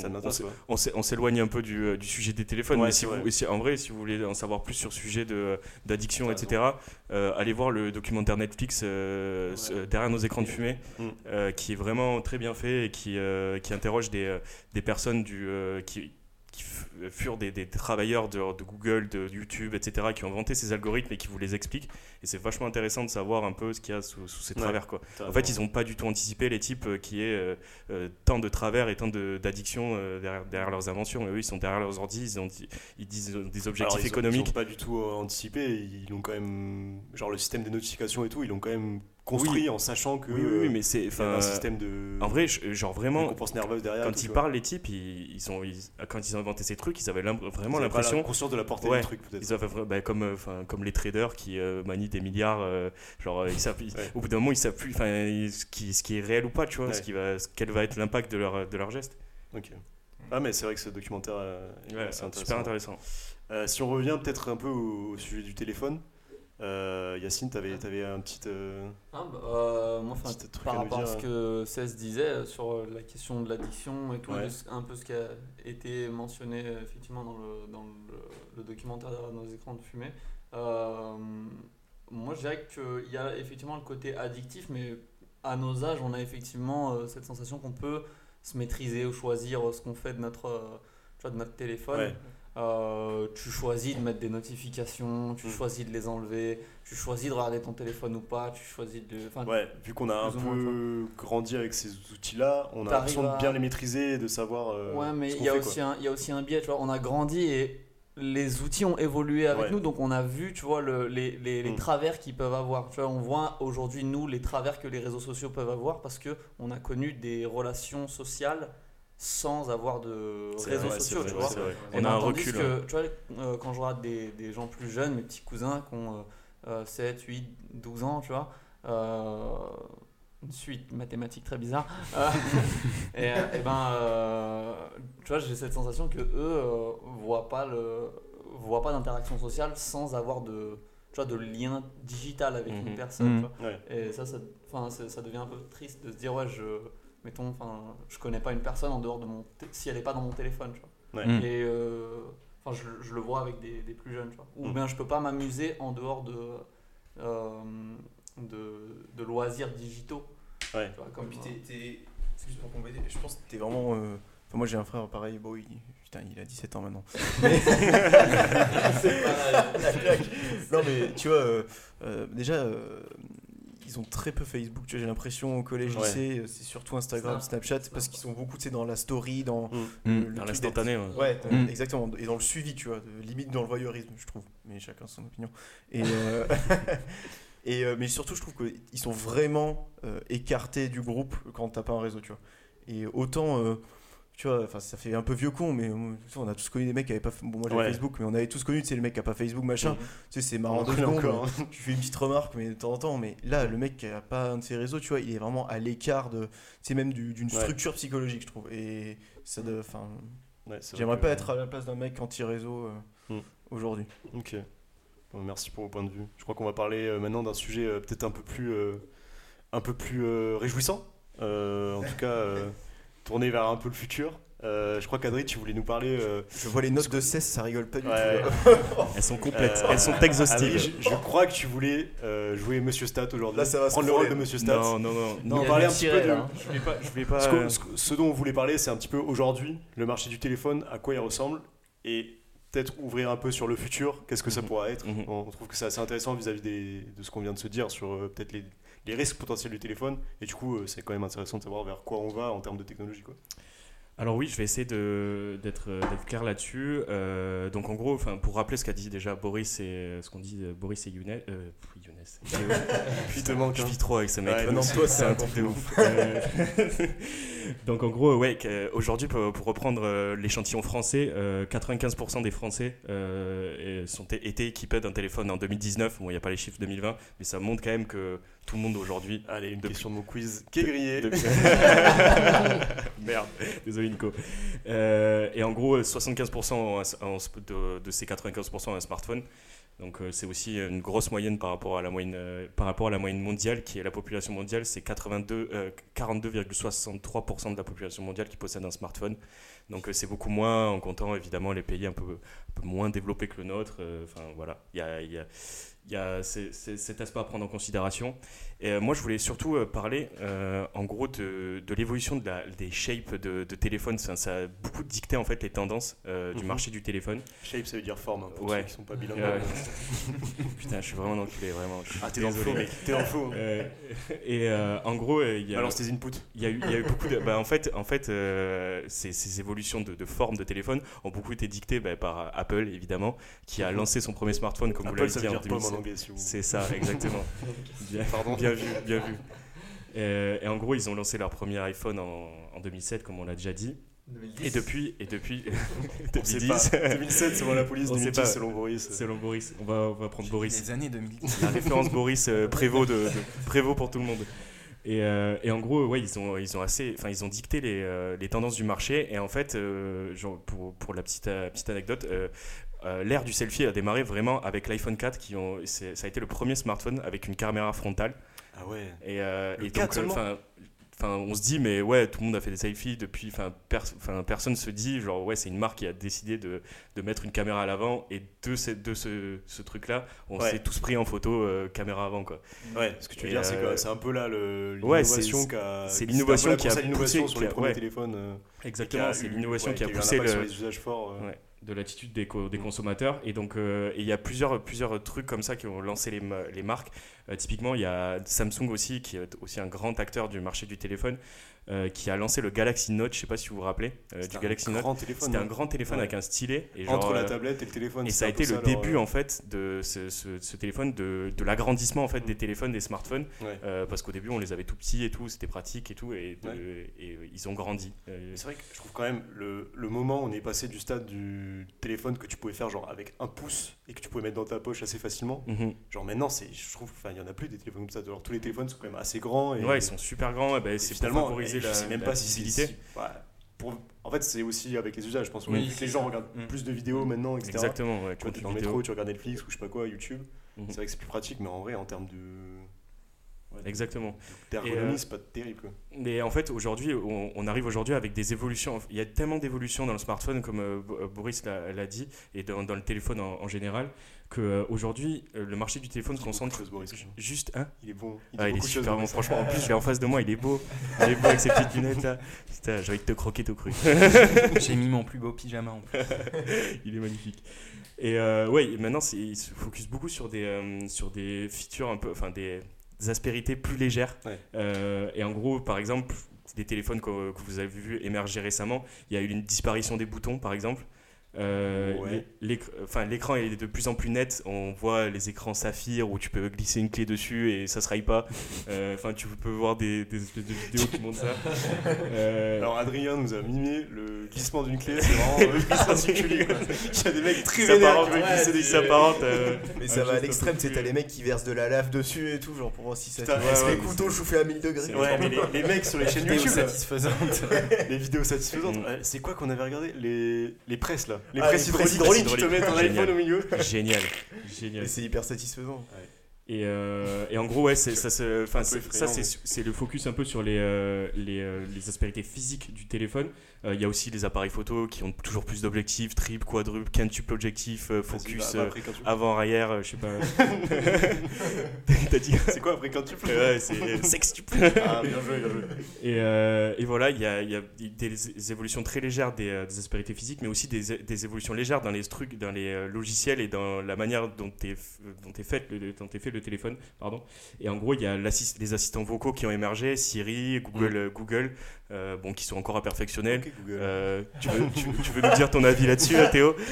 on s'éloigne un peu du, euh, du sujet des téléphones, Ouais, mais si vrai. vous, si- en vrai, si vous voulez en savoir plus sur le sujet de, d'addiction, etc., euh, allez voir le documentaire Netflix euh, Ouais. euh, Derrière nos écrans de fumée, Mm. euh, qui est vraiment très bien fait et qui, euh, qui interroge des, euh, des personnes du, euh, qui, furent des, des travailleurs de, de Google, de YouTube, etc., qui ont inventé ces algorithmes et qui vous les expliquent. Et c'est vachement intéressant de savoir un peu ce qu'il y a sous, sous ces Ouais. travers. Quoi. En fait, ils n'ont pas du tout anticipé les types euh, qui est euh, euh, tant de travers et tant de- d'addictions euh, derrière, derrière leurs inventions. Et eux, ils sont derrière leurs ordi, ils, ont, ils disent des Alors, objectifs ont- économiques. Ils n'ont pas du tout anticipé. Ils ont quand même. Genre le système de notification et tout, ils l'ont quand même construit Oui. en sachant que. Oui, oui, mais c'est. enfin, un système de. En vrai, genre vraiment, derrière. quand ils parlent, les types, ils, ils sont, ils- quand ils ont inventé ces trucs, ils avaient vraiment l'impression. conscience de la portée Ouais. du truc, peut-être. Ils avaient bah, comme, euh, comme les traders qui euh, manient des milliards, euh, genre euh, ils Ouais. au bout d'un moment ils savent plus 'fin, ils- ce, qui, ce qui est réel ou pas, tu vois, Ouais. ce qui va, ce- quel va être l'impact de leur, de leur geste. Ok. Ah, mais c'est vrai que ce documentaire euh, est c'est super intéressant. Si on revient peut-être un peu au, au sujet du téléphone, euh, Yacine, t'avais avais un petit. euh, Ah, bah, euh, moi, enfin, Petit truc par rapport à dire, ce que Cess disait euh, sur euh, la question de l'addiction et tout, Ouais. un peu ce qui a été mentionné euh, effectivement dans le, dans le, le documentaire derrière nos écrans de fumée. Euh, moi, je dirais qu'il y a effectivement le côté addictif, mais à nos âges, on a effectivement euh, cette sensation qu'on peut se maîtriser ou choisir euh, ce qu'on fait de notre, euh, tu de notre téléphone. Ouais. Euh, tu choisis de mettre des notifications, tu Mm. choisis de les enlever, tu choisis de regarder ton téléphone ou pas, tu choisis de. Ouais, vu qu'on a un moins, peu grandi avec ces outils-là, on a l'impression à- de bien les maîtriser et de savoir. euh, ouais, mais il qu'on y, a aussi un- il y a aussi un biais, tu vois. On a grandi et les outils ont évolué avec Ouais. nous, donc on a vu, tu vois, le- les, les, les Mm. travers qu'ils peuvent avoir. Tu vois, on voit aujourd'hui, nous, les travers que les réseaux sociaux peuvent avoir parce que on a connu des relations sociales sans avoir de réseaux vrai, sociaux, vrai, tu vois. On a un recul, que, tu vois, euh, quand je regarde des, des gens plus jeunes, mes petits cousins qui ont euh, euh, 7, 8, 12 ans, tu vois, euh, une suite mathématique très bizarre. Euh, et, et ben, euh, tu vois, j'ai cette sensation que eux euh, voient pas le, voient pas d'interaction sociale sans avoir de, tu vois, de lien digital avec une Mhm. personne. Mhm. tu vois. Ouais. Et ça, ça, enfin, ça, ça devient un peu triste de se dire, ouais, je, mettons, enfin, je connais pas une personne en dehors de mon, si elle est pas dans mon téléphone, tu vois. Ouais. Et euh, enfin, je, je le vois avec des, des plus jeunes, tu vois. Ou Mm. bien je peux pas m'amuser en dehors de, euh, de, de loisirs digitaux. Ouais. Tu vois, comme, Comme c'est juste pour compléter, je pense que t'es vraiment. euh, Enfin, moi j'ai un frère pareil, bon, il... Putain, il a 17 ans maintenant. Mais- La claque. non, mais tu vois, euh, euh, déjà, ils ont très peu Facebook. Tu vois, j'ai l'impression au collège, Ouais. lycée, euh, c'est surtout Instagram, Snap. Snapchat, parce qu'ils sont beaucoup, tu sais, dans la story, dans Mm. le- le Dans l'instantané. ouais. Ouais, t'as- Hmm. Mm. exactement. Et dans le suivi, tu vois, de- limite dans le voyeurisme, je trouve. Mais chacun son opinion. Et, euh, et euh, mais surtout, je trouve qu'ils sont vraiment euh, écartés du groupe quand t'as pas un réseau, tu vois. Et autant, euh, tu vois, enfin, ça fait un peu vieux con, mais euh, on a tous connu des mecs qui avaient pas. Bon, moi j'avais Ouais. Facebook, mais on avait tous connu, tu sais, le mec qui a pas Facebook, machin. Mhm. Tu sais, c'est marrant en deux connaît secondes. encore, Tu fais une petite remarque, mais de temps en temps. Mais là, le mec qui a pas un de ses réseaux, tu vois, il est vraiment à l'écart de, sais, même du- d'une Ouais. structure psychologique, je trouve. Et ça, de, enfin. Ouais, c'est J'aimerais pas être à la place d'un mec anti-réseau euh, Hmm. aujourd'hui. Ok. Bon, merci pour vos points de vue. Je crois qu'on va parler euh, maintenant d'un sujet euh, peut-être un peu plus, euh, un peu plus euh, réjouissant. Euh, en tout cas, euh, tourné vers un peu le futur. Euh, je crois qu'Adri, tu voulais nous parler. euh, Je vois les notes de cesse, ça rigole pas du Ouais. tout. Elles sont complètes, euh, elles sont Adri, exhaustives. je, je crois que tu voulais euh, jouer Monsieur Stat aujourd'hui. Là, ça va prendre le rôle de Monsieur Stat. Non, non, non. Non, parler du un petit peu de. hein. Je vais pas. Je pas Ce, qu'on- euh, ce- ce dont on voulait parler, c'est un petit peu aujourd'hui le marché du téléphone, à quoi il ressemble, et peut-être ouvrir un peu sur le futur, qu'est-ce que ça Mhm. pourra être. Mhm. On trouve que c'est assez intéressant vis-à-vis de ce qu'on vient de se dire sur euh, peut-être les, les risques potentiels du téléphone, et du coup, euh, c'est quand même intéressant de savoir vers quoi on va en termes de technologie. Quoi. Alors oui, je vais essayer euh, d'être clair là-dessus. Euh, donc en gros, pour rappeler ce qu'a dit déjà Boris et ce qu'on dit Boris et Younes, Younes. Je hein. vis trop avec ce mec. Ouais, non, toi, c'est un truc de ouf. Euh, Donc en gros, ouais, que- aujourd'hui pour, pour reprendre euh, l'échantillon français, euh, 95% des Français euh, sont étaient équipés d'un téléphone en 2019. Bon, il n'y a pas les chiffres 2020, mais ça montre quand même que tout le monde aujourd'hui Allez, une question de mon quiz qui est grillée. de- Merde, désolé Nico. Euh, et en gros, 75% ont un- ont- de, de ces 95% ont un smartphone. Donc euh, c'est aussi une grosse moyenne par rapport à la moyenne, euh, par rapport à la moyenne mondiale, qui est la population mondiale, c'est 82, euh, 42,63% de la population mondiale qui possède un smartphone. Donc euh, c'est beaucoup moins en comptant évidemment les pays un peu, un peu moins développés que le nôtre. Enfin voilà, il y a c'est- c'est- cet aspect à prendre en considération. Et euh, moi, je voulais surtout euh, parler, euh, en gros, de, de l'évolution de la- des shapes de, de téléphone. Ça, ça a beaucoup dicté, en fait, les tendances euh, du Mhm. marché du téléphone. Shape, ça veut dire forme, hein, pour Ouais. ceux qui sont pas bilingues. Ouais. Putain, je suis vraiment enculé, vraiment. je suis Ah, t'es dans le faux, mec. T'es dans le faux. Euh, et euh, en gros, euh, il y a... Alors, tes inputs. Il y, a eu, il y a eu beaucoup de. bah, en fait, en fait euh, ces, ces évolutions de, de forme de téléphone ont beaucoup été dictées bah, par Apple, évidemment, qui a Mhm. lancé son premier smartphone, comme vous Apple, l'avez ça dit, en dire pomme en 2007. Anglais, si vous C'est ça, exactement. bien, Pardon. bien vu, bien vu. Euh, et en gros, ils ont lancé leur premier iPhone en, en 2007, comme on l'a déjà dit. Et depuis, et depuis On sait 2010, pas. 2007, selon la police, On sait 2010, pas. selon Boris. selon Boris, on va, on va prendre Boris. Les années 2010. la référence Boris euh, Prévost de, de- Prévost pour tout le monde. Et, euh, et en gros, ouais, ils ont, ils ont assez, enfin, ils ont dicté les, euh, les tendances du marché. Et en fait, euh, genre, pour, pour la petite, petite anecdote, euh, l'ère du selfie a démarré vraiment avec l'iPhone 4, qui ont, ça a été le premier smartphone avec une caméra frontale. Ah ouais. Et, euh, et 4 donc, euh, enfin, on se dit, mais ouais, tout le monde a fait des selfies depuis. Enfin, pers- personne se dit, genre, ouais, c'est une marque qui a décidé de, de mettre une caméra à l'avant. Et de, ce, de ce, ce truc-là, on Ouais. s'est tous pris en photo euh, caméra avant, quoi. Ouais, ce que tu veux Et, dire, c'est que c'est un peu là le- ouais, l'innovation c'est- qui a. c'est l'innovation qui a poussé- sur les premiers ouais. téléphones. Exactement, c'est l'innovation ouais, qui a poussé le, sur les usages forts. De l'attitude des, co- des consommateurs. Et donc, euh, il y a plusieurs, plusieurs trucs comme ça qui ont lancé les marques. Euh, typiquement, il y a Samsung aussi, qui est aussi un grand acteur du marché du téléphone, euh, qui a lancé le Galaxy Note. Je sais pas si vous vous rappelez euh, du Galaxy Note. C'était un grand téléphone Ouais. avec un stylet. Et Entre genre, la euh, tablette et le téléphone. Et ça a été le début en fait de ce, ce- ce téléphone, de, de l'agrandissement en fait des Mm. téléphones, des smartphones, Ouais. Euh, parce qu'au début on les avait tout petits et tout, c'était pratique et tout, et, de- Ouais. et ils ont grandi. C'est vrai que je trouve quand même le, le moment où on est passé du stade du téléphone que tu pouvais faire genre avec un pouce et que tu pouvais mettre dans ta poche assez facilement. mhm. Genre maintenant, c'est, je trouve, il y en a plus des téléphones comme ça. Tous les téléphones sont quand même assez grands et, Ouais, ils sont super grands, et ben, et c'est finalement, je la, sais même la pas si c'est visibilité. si- ouais, pour- en fait, c'est aussi avec les usages. Je pense Oui, que les gens regardent Mm. plus de vidéos maintenant, etc. Exactement, ouais, Tu vois, contenu dans le métro, tu regardes Netflix ou je sais pas quoi, YouTube. Mhm. C'est vrai que c'est plus pratique, mais en vrai, en termes de ouais, Exactement. d'ergonomie, Et, euh, c'est pas terrible. Mais en fait, aujourd'hui, on, on arrive aujourd'hui avec des évolutions. Il y a tellement d'évolutions dans le smartphone, comme euh, Bo- euh, Boris l'a l'a dit, et dans, dans le téléphone en, en général, qu'aujourd'hui, le marché du téléphone se Il concentre juste. Hein Il est bon. Il, Ah, il est super bon, franchement. En plus, je l'ai en face de moi, il est beau. Il est beau avec ses petites lunettes là. Putain, j'ai envie de te croquer tout cru. J'ai mis mon plus beau pyjama en plus. il est magnifique. Et euh, ouais, maintenant, il se focus beaucoup sur des, euh, sur des features un peu, enfin des, des aspérités plus légères. Ouais. Euh, et en gros, par exemple, des téléphones que, que vous avez vu émerger récemment, il y a eu une disparition des boutons, par exemple. Euh, Ouais. L'écran est de plus en plus net. On voit les écrans saphir où tu peux glisser une clé dessus et ça se raille pas. Euh, Enfin, tu peux voir des, des espèces de vidéos qui montrent ça. Euh, Alors Adrien nous a mimé le glissement d'une clé, c'est vraiment euh, particulier. quoi. Il y a des mecs très vénères qui veulent ouais, glisser des ça s'apparente, euh, Mais ça va à l'extrême, c'est t'as les mecs qui versent de la lave dessus et tout, genre pour voir si ça. Putain, ouais, ouais, les couteaux chauffés à 1000 degrés? Ouais, mais les, les mecs sur les chaînes YouTube, là, satisfaisante. les vidéos satisfaisantes, euh, c'est quoi qu'on avait regardé? Les, les presses là Les Ah, presses les presses hydrauliques qui te hydrauliques. mettent un Génial. iPhone au milieu. Génial, génial. Et c'est hyper satisfaisant. Et, euh, et en gros, ouais, c'est, ça, ça c'est le focus un peu sur les, euh, les, euh, les aspérités physiques du téléphone. Euh, Il y a aussi les appareils photo qui ont toujours plus d'objectifs, triple, quadruple, quintuple objectif, euh, focus bah, bah, euh, après, avant, arrière, je sais pas. T'as dit C'est quoi après tu Ouais, c'est sextuple. Ah, bien joué, bien joué. Et, et voilà, il y a, il y a des évolutions très légères des, des aspérités physiques, mais aussi des, des évolutions légères dans les trucs, dans les logiciels et dans la manière dont est, dont est, fait, le, dont est fait le téléphone. Pardon. Et en gros, il y a l'assist- les assistants vocaux qui ont émergé, Siri, Google, euh, Google euh, bon, qui sont encore à perfectionner. Ok, Google. Euh, tu, veux, tu, tu veux nous dire ton avis là-dessus, Théo?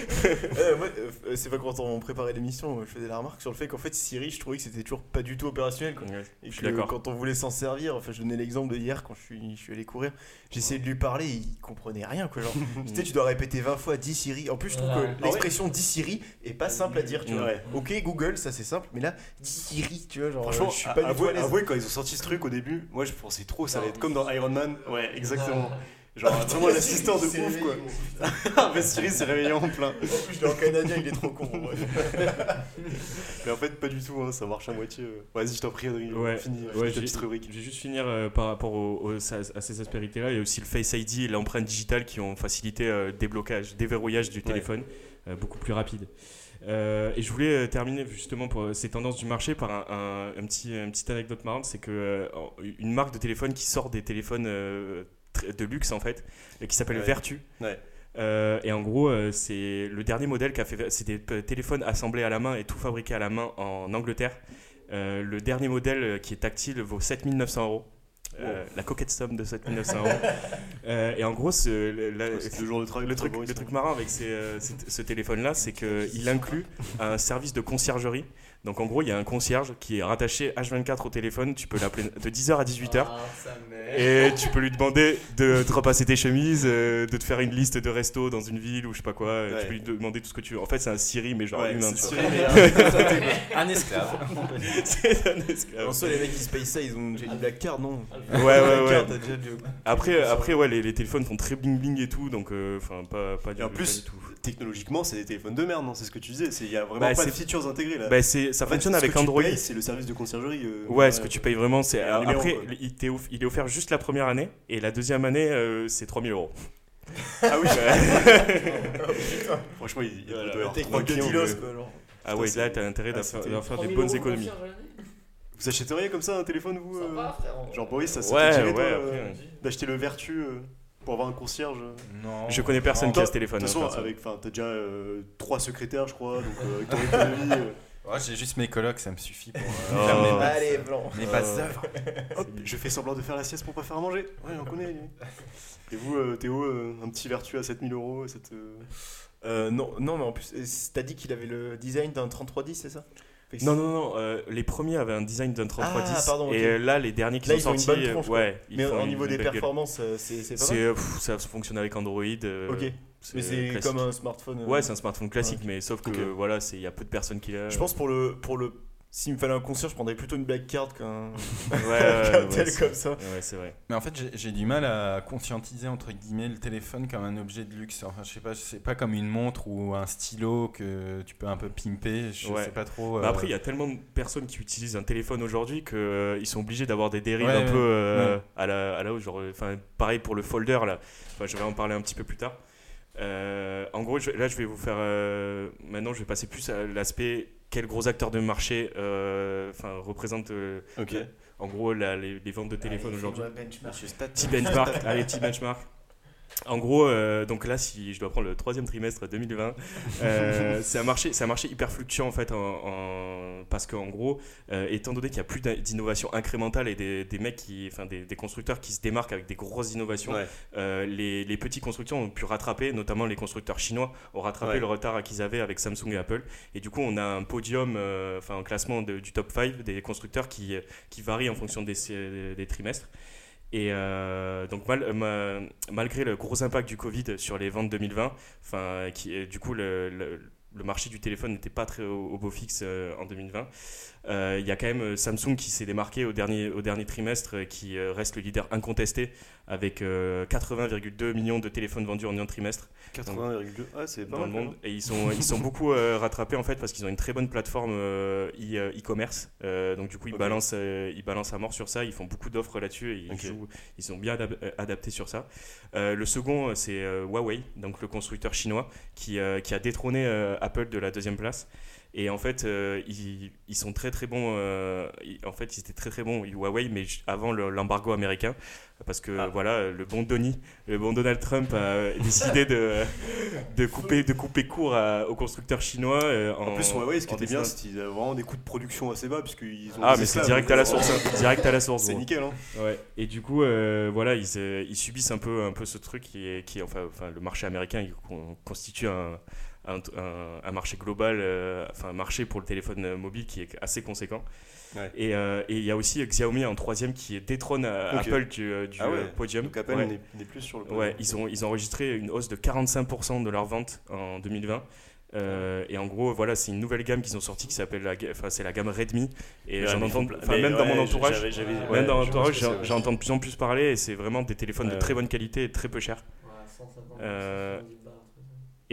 Euh, moi, c'est pas quand on préparait l'émission, je faisais la remarque sur le fait qu'en fait Siri, je trouvais que c'était toujours pas du tout opérationnel. Quoi. Ouais, Et Je suis que d'accord. quand on voulait s'en servir, enfin je donnais l'exemple de hier quand je suis, je suis allé courir, j'essayais de lui parler, il comprenait rien quoi. Genre, tu sais, tu dois répéter 20 fois 10 Siri. En plus, je trouve Ouais. que l'expression 10 Siri est pas simple à dire, tu vois. Ouais. Ok, Google, ça c'est simple, mais là, 10 Siri, tu vois, genre, Franchement, je suis pas du tout à quand ils ont sorti ce truc au début, moi je pensais trop, ça allait être comme dans Iron Man. Ouais, exactement. Ah, Genre putain, vraiment l'assistant de ouf quoi. Ah, mais Siri s'est réveillé en plein. En plus, je l'ai en canadien, il est trop con. ouais. Mais en fait, pas du tout, hein, ça marche à moitié. euh. Vas-y, je t'en prie, Adrien. Ouais, Fini, ouais, finis ta j'ai- petite rubrique. Je vais juste finir euh, par rapport au- au- à ces aspérités-là. Il y a aussi le Face ID et l'empreinte digitale qui ont facilité euh, le déblocage, déverrouillage du téléphone euh, beaucoup plus rapide. Euh, et je voulais euh, terminer justement pour ces tendances du marché par un, un- un petit, une petite anecdote marrante, c'est que euh, une marque de téléphone qui sort des téléphones euh, de luxe en fait, qui s'appelle Ouais. Vertu. Ouais. Euh, et en gros, euh, c'est le dernier modèle qui a fait. C'est des téléphones assemblés à la main et tout fabriqué à la main en Angleterre. Euh, le dernier modèle euh, qui est tactile vaut 7900 euros. Euh, La coquette somme de 7900 euros. Euh, et en gros, ce- le- la- truc, le truc marrant avec ces, euh, ce téléphone-là, c'est qu'il inclut un service de conciergerie. Donc en gros, il y a un concierge qui est rattaché H24 au téléphone. Tu peux l'appeler de 10h à 18h. Ah, Et tu peux lui demander de te repasser tes chemises, euh, de te faire une liste de restos dans une ville ou je sais pas quoi. Ouais. Tu peux lui demander tout ce que tu veux. En fait, c'est un Siri, mais genre Ouais, humain. Siri, mais, Un esclave. c'est un esclave. En soi, les mecs qui se payent ça, ils ont déjà une black card, non Ouais, ouais, ouais. Après, après ouais, les, les téléphones font très bling bling et tout, donc euh, enfin pas, pas, du, Et en pas plus, du tout. technologiquement, c'est des téléphones de merde, non C'est ce que tu disais. c'est- Il y a vraiment Bah, pas de features intégrées là. Bah, c'est, ça fonctionne ce avec Android. C'est le service de conciergerie. euh, Ouais, ce que tu payes vraiment, c'est. Après, il, off- il est offert juste la première année, et la deuxième année, euh, c'est 3000 euros. Ah oui, Ouais. franchement, il, Voilà, y de mais- quoi, genre. Ah ouais, Putain, là, c'est- t'as intérêt ah, d'en faire, des 3000 bonnes euros économies. Vous achèteriez comme ça un téléphone, vous euh, va, frère. Genre Boris, ça s'est Ouais, ouais, euh, d'acheter le Vertu euh, pour avoir un concierge. Non. Je connais personne qui a ce téléphone. De toute hein, façon, t'as déjà euh, trois secrétaires, je crois, donc euh, avec ton économie. euh, Ouais, J'ai juste mes colocs, ça me suffit pour euh, Oh. faire mes bases, Allez, blanc. mes Oh. d'œuvres. hop, je fais semblant de faire la sieste pour pas faire à manger. Ouais, on connaît. lui. Et vous, euh, Théo, euh, un petit Vertu à 7000 euros, ça te- Euh, non, non, mais en plus, euh, t'as dit qu'il avait le design d'un 3310, c'est ça? Non, non, non, euh, les premiers avaient un design d'un 3310. Ah, pardon. Et euh, là, les derniers qui Là, sont ils ont une sortis. bonne euh, tronche, ouais, ils Mais font au une niveau des performances, euh, c'est pas C'est, mal. euh, pff, ça fonctionne avec Android. euh, Ok. Mais c'est comme un smartphone. euh, Ouais, c'est un smartphone classique, mais sauf que Ok. euh, voilà, c'est il y a peu de personnes qui l'ont. Je pense pour le pour le s'il me fallait un concierge, je prendrais plutôt une black card qu'un Ouais, ouais, tel comme ça. Ouais, c'est vrai. Mais en fait, j'ai- du mal à conscientiser entre guillemets le téléphone comme un objet de luxe. Enfin, je sais pas, c'est pas comme une montre ou un stylo que tu peux un peu pimper. Je Ouais. sais pas trop. Bah euh, après, il y a tellement de personnes qui utilisent un téléphone aujourd'hui qu'ils sont obligés d'avoir des dérives Ouais, un ouais, peu euh, ouais. à la à la. Genre, enfin, pareil pour le folder là. Enfin, je vais en parler un petit peu plus tard. Euh, en gros, je- là, je vais vous faire. euh, maintenant, je vais passer plus à l'aspect quels gros acteurs de marché euh, enfin, représentent euh, Ok. en gros la- les, les ventes de téléphone aujourd'hui. Petit benchmark, allez, petit benchmark. En gros, euh, donc là, si je dois prendre le troisième trimestre 2020, euh, c'est un marché, c'est un marché hyper fluctuant en fait, en, en- parce qu'en gros, euh, étant donné qu'il n'y a plus d'in- d'innovation incrémentale et des, des mecs qui, enfin des, des constructeurs qui se démarquent avec des grosses innovations, Ouais. euh, les, les petits constructeurs ont pu rattraper, notamment les constructeurs chinois ont rattrapé Ouais. le retard qu'ils avaient avec Samsung et Apple. Et du coup, on a un podium, enfin un classement de- du top 5 des constructeurs qui, qui varie en fonction des trimestres. Et euh, donc ma- malgré le gros impact du Covid sur les ventes 2020, enfin qui euh, du coup le, marché du téléphone n'était pas très au, au beau fixe euh, en 2020. Euh, Il y a quand même euh, Samsung qui s'est démarqué au dernier, au dernier trimestre, euh, qui reste le leader incontesté avec euh, 80,2 millions de téléphones vendus en un trimestre. 80,2. Ah, c'est pas dans mal. le monde. et ils sont ils sont beaucoup rattrapés en fait parce qu'ils ont une très bonne plateforme e- e-commerce. Donc du coup ils balancent ils balancent à mort sur ça. Ils font beaucoup d'offres là-dessus et ils jouent ils sont bien adap- adaptés sur ça. Le second c'est Huawei donc le constructeur chinois qui qui a détrôné Apple de la deuxième place et en fait, euh, ils, ils sont très très bons. euh, ils- en fait, ils étaient très très bons Huawei, mais avant le- l'embargo américain, parce que Ah. voilà, le bon Donny, le bon Donald Trump a décidé de, de couper de couper court à- aux constructeurs chinois. euh, en, En plus, Huawei, ce qui était bien, c'est qu'ils avaient vraiment des coûts de production assez bas, puisqu'ils ont. ah mais c'est esclaves, direct donc, à la euh, source, hein, direct à la source. C'est nickel, hein. Ouais. Et du coup, euh, voilà, ils, euh, ils subissent un peu, un peu ce truc qui est, qui enfin, enfin, le marché américain il con- constitue un, un, un- un marché global, euh, enfin un marché pour le téléphone mobile qui est assez conséquent. Ouais. Et euh, et il y a aussi Xiaomi en troisième qui détrône. Apple du, euh, du Ah ouais. podium. Donc Apple Ouais. n'est plus sur le. Ouais, ils ont, ils ont enregistré une hausse de 45% de leurs ventes en 2020. Euh, et en gros, voilà, c'est une nouvelle gamme qu'ils ont sortie qui s'appelle la, c'est la gamme Redmi. Et j'en entends, même dans mon entourage, même ouais, dans entourage, j'entends de plus en plus parler et c'est vraiment des téléphones de très bonne qualité et très peu cher. Ouais, 150,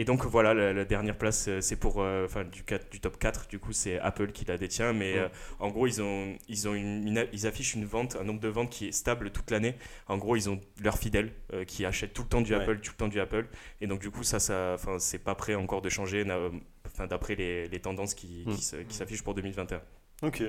Et donc voilà, la, la dernière place, euh, c'est pour, euh, enfin du, 4 du top 4, du coup c'est Apple qui la détient, mais Ouais. euh, en gros ils ont, ils ont une, une- ils affichent une vente, un nombre de ventes qui est stable toute l'année. En gros ils ont leurs fidèles euh, qui achètent tout le temps du Ouais. Apple, tout le temps du Apple, et donc du coup ça, ça, enfin c'est pas prêt encore de changer. d'après les, les tendances qui, qui qui s'affichent pour 2021. Ok.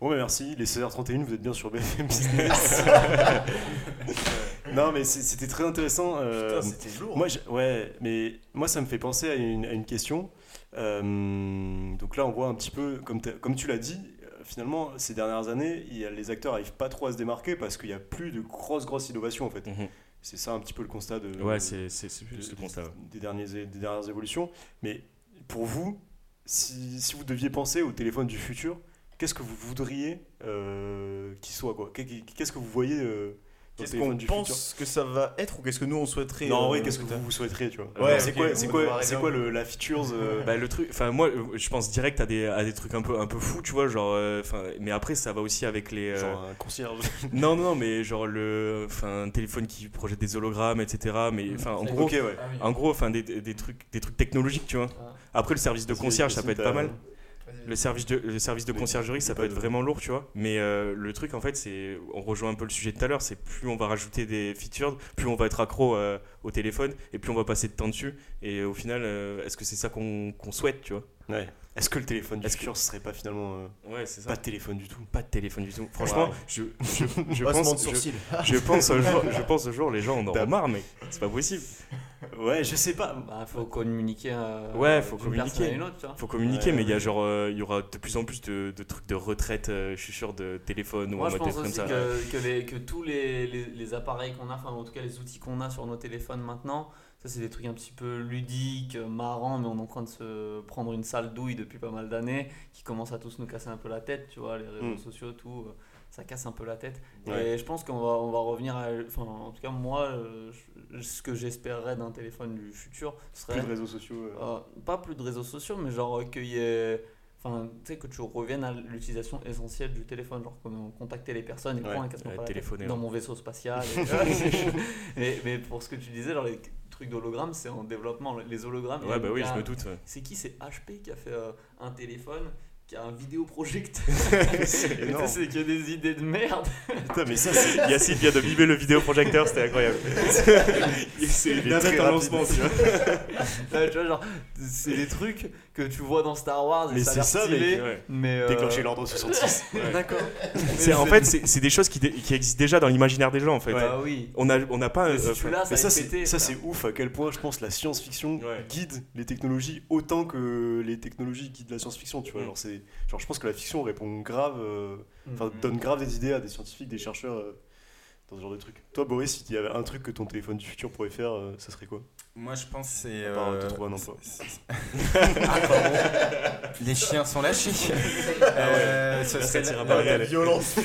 Bon, bah merci. Les 16h31, vous êtes bien sur BFM Business. non, mais c'était très intéressant. euh, Putain, c'était lourd. moi, je- ouais, mais moi, ça me fait penser à une, à une question. Euh, donc là, on voit un petit peu, comme, comme tu l'as dit, euh, finalement, ces dernières années, il y a- les acteurs n'arrivent pas trop à se démarquer parce qu'il n'y a plus de grosses, grosses innovations, en fait. Mhm. C'est ça un petit peu le constat de, Ouais, c'est le des- constat. des, derniers, des dernières évolutions. Mais pour vous, si, si vous deviez penser au téléphone du futur, qu'est-ce que vous voudriez euh, qu'il soit quoi? Qu'est-ce que vous voyez Qu'est-ce qu'on que ça va être ou qu'est-ce que nous on souhaiterait Non, euh, ouais, qu'est-ce que vous, vous souhaiteriez, tu vois Ouais, C'est quoi, c'est quoi, c'est quoi le, la features euh, Bah, le truc, enfin moi, euh, je pense direct à des, à des trucs un peu, un peu fous, tu vois, genre, euh, enfin, mais après ça va aussi avec les. euh, Genre un concierge. Non, non, non, mais genre le, enfin, un téléphone qui projette des hologrammes, etc. Mais enfin, en gros, ouais. Ah oui. en gros, enfin, des, des trucs, des trucs technologiques, tu vois. Ah. Après, le service de concierge, ça peut être pas mal. Le service de, le conciergerie, ça peut être vraiment lourd, tu vois. Mais euh, le truc, en fait, c'est. On rejoint un peu le sujet de tout à l'heure, c'est plus on va rajouter des features, plus on va être accro euh, au téléphone, et plus on va passer de temps dessus. Et au final, euh, est-ce que c'est ça qu'on souhaite, tu vois? Est-ce que le téléphone du futur, ce serait pas finalement euh, Ouais, c'est pas de téléphone du tout? Pas de téléphone du tout. Franchement, Ouais. je, je, je de pense, je, sourcil. je pense un jour, je pense un jour, les gens en auront Dab. marre, mais c'est pas possible. Ouais, je sais pas. Bah, faut communiquer. euh, Ouais, faut d'une communiquer. personne à une autre, tu vois. Faut communiquer, Ouais, mais il y a genre, euh, il y aura de plus en plus de, de trucs de retraite, euh, je suis sûr, de téléphone ou Moi, je mode pense comme aussi ça. que, que, les, que tous les, les, les appareils qu'on a, enfin en tout cas les outils qu'on a sur nos téléphones maintenant, ça c'est des trucs un petit peu ludiques, euh, marrants, mais on est en train de se prendre une sale douille depuis pas mal d'années, qui commence à tous nous casser un peu la tête, tu vois, les réseaux Mm. sociaux, tout, euh, ça casse un peu la tête. Ouais. Et je pense qu'on va, on va revenir à, enfin en tout cas moi, euh, je- ce que j'espérerais d'un téléphone du futur serait Plus de réseaux sociaux. euh. euh, pas plus de réseaux sociaux, mais genre qu'il y ait. Enfin, tu sais, que tu reviennes à l'utilisation essentielle du téléphone, genre comme contacter les personnes et Ouais, prendre un casse ouais, dans ouais. mon vaisseau spatial. et- et- mais pour ce que tu disais, genre les trucs d'hologrammes, c'est en développement. Les hologrammes. Ouais, bah oui, a- je me doute. ouais. C'est qui? C'est HP qui a fait euh, un téléphone qui a un vidéoprojecteur. C'est que des idées de merde. Putain, mais ça, c'est. Yacine vient de mimer le vidéoprojecteur, c'était incroyable. c'est Il est très un rapide. lancement, tu vois. Tu vois, genre, c'est des trucs que tu vois dans Star Wars. et Mais c'est ça, stylé, mec, ouais. mais. euh, Déclencher l'ordre 66. D'accord. C'est en fait, c'est c'est des choses qui, dé- qui existent déjà dans l'imaginaire des gens, en fait. Bah oui. On a, on n'a pas. Mais si euh, tu Mais ça, c'est péter. ça, c'est ouf à quel point je pense la science-fiction Ouais. guide les technologies autant que les technologies guident la science-fiction. Tu vois, Mm. genre, c'est, genre, je pense que la fiction répond grave, euh, enfin, Mhm. donne grave des idées à des scientifiques, des chercheurs euh, dans ce genre de trucs. Toi, Boris, si il y avait un truc que ton téléphone du futur pourrait faire, euh, ça serait quoi? Moi, je pense que c'est. À part, euh, te trouver un emploi. c'est- c'est- Les chiens sont lâchés. Euh, ce serait la- balles réelles. violence.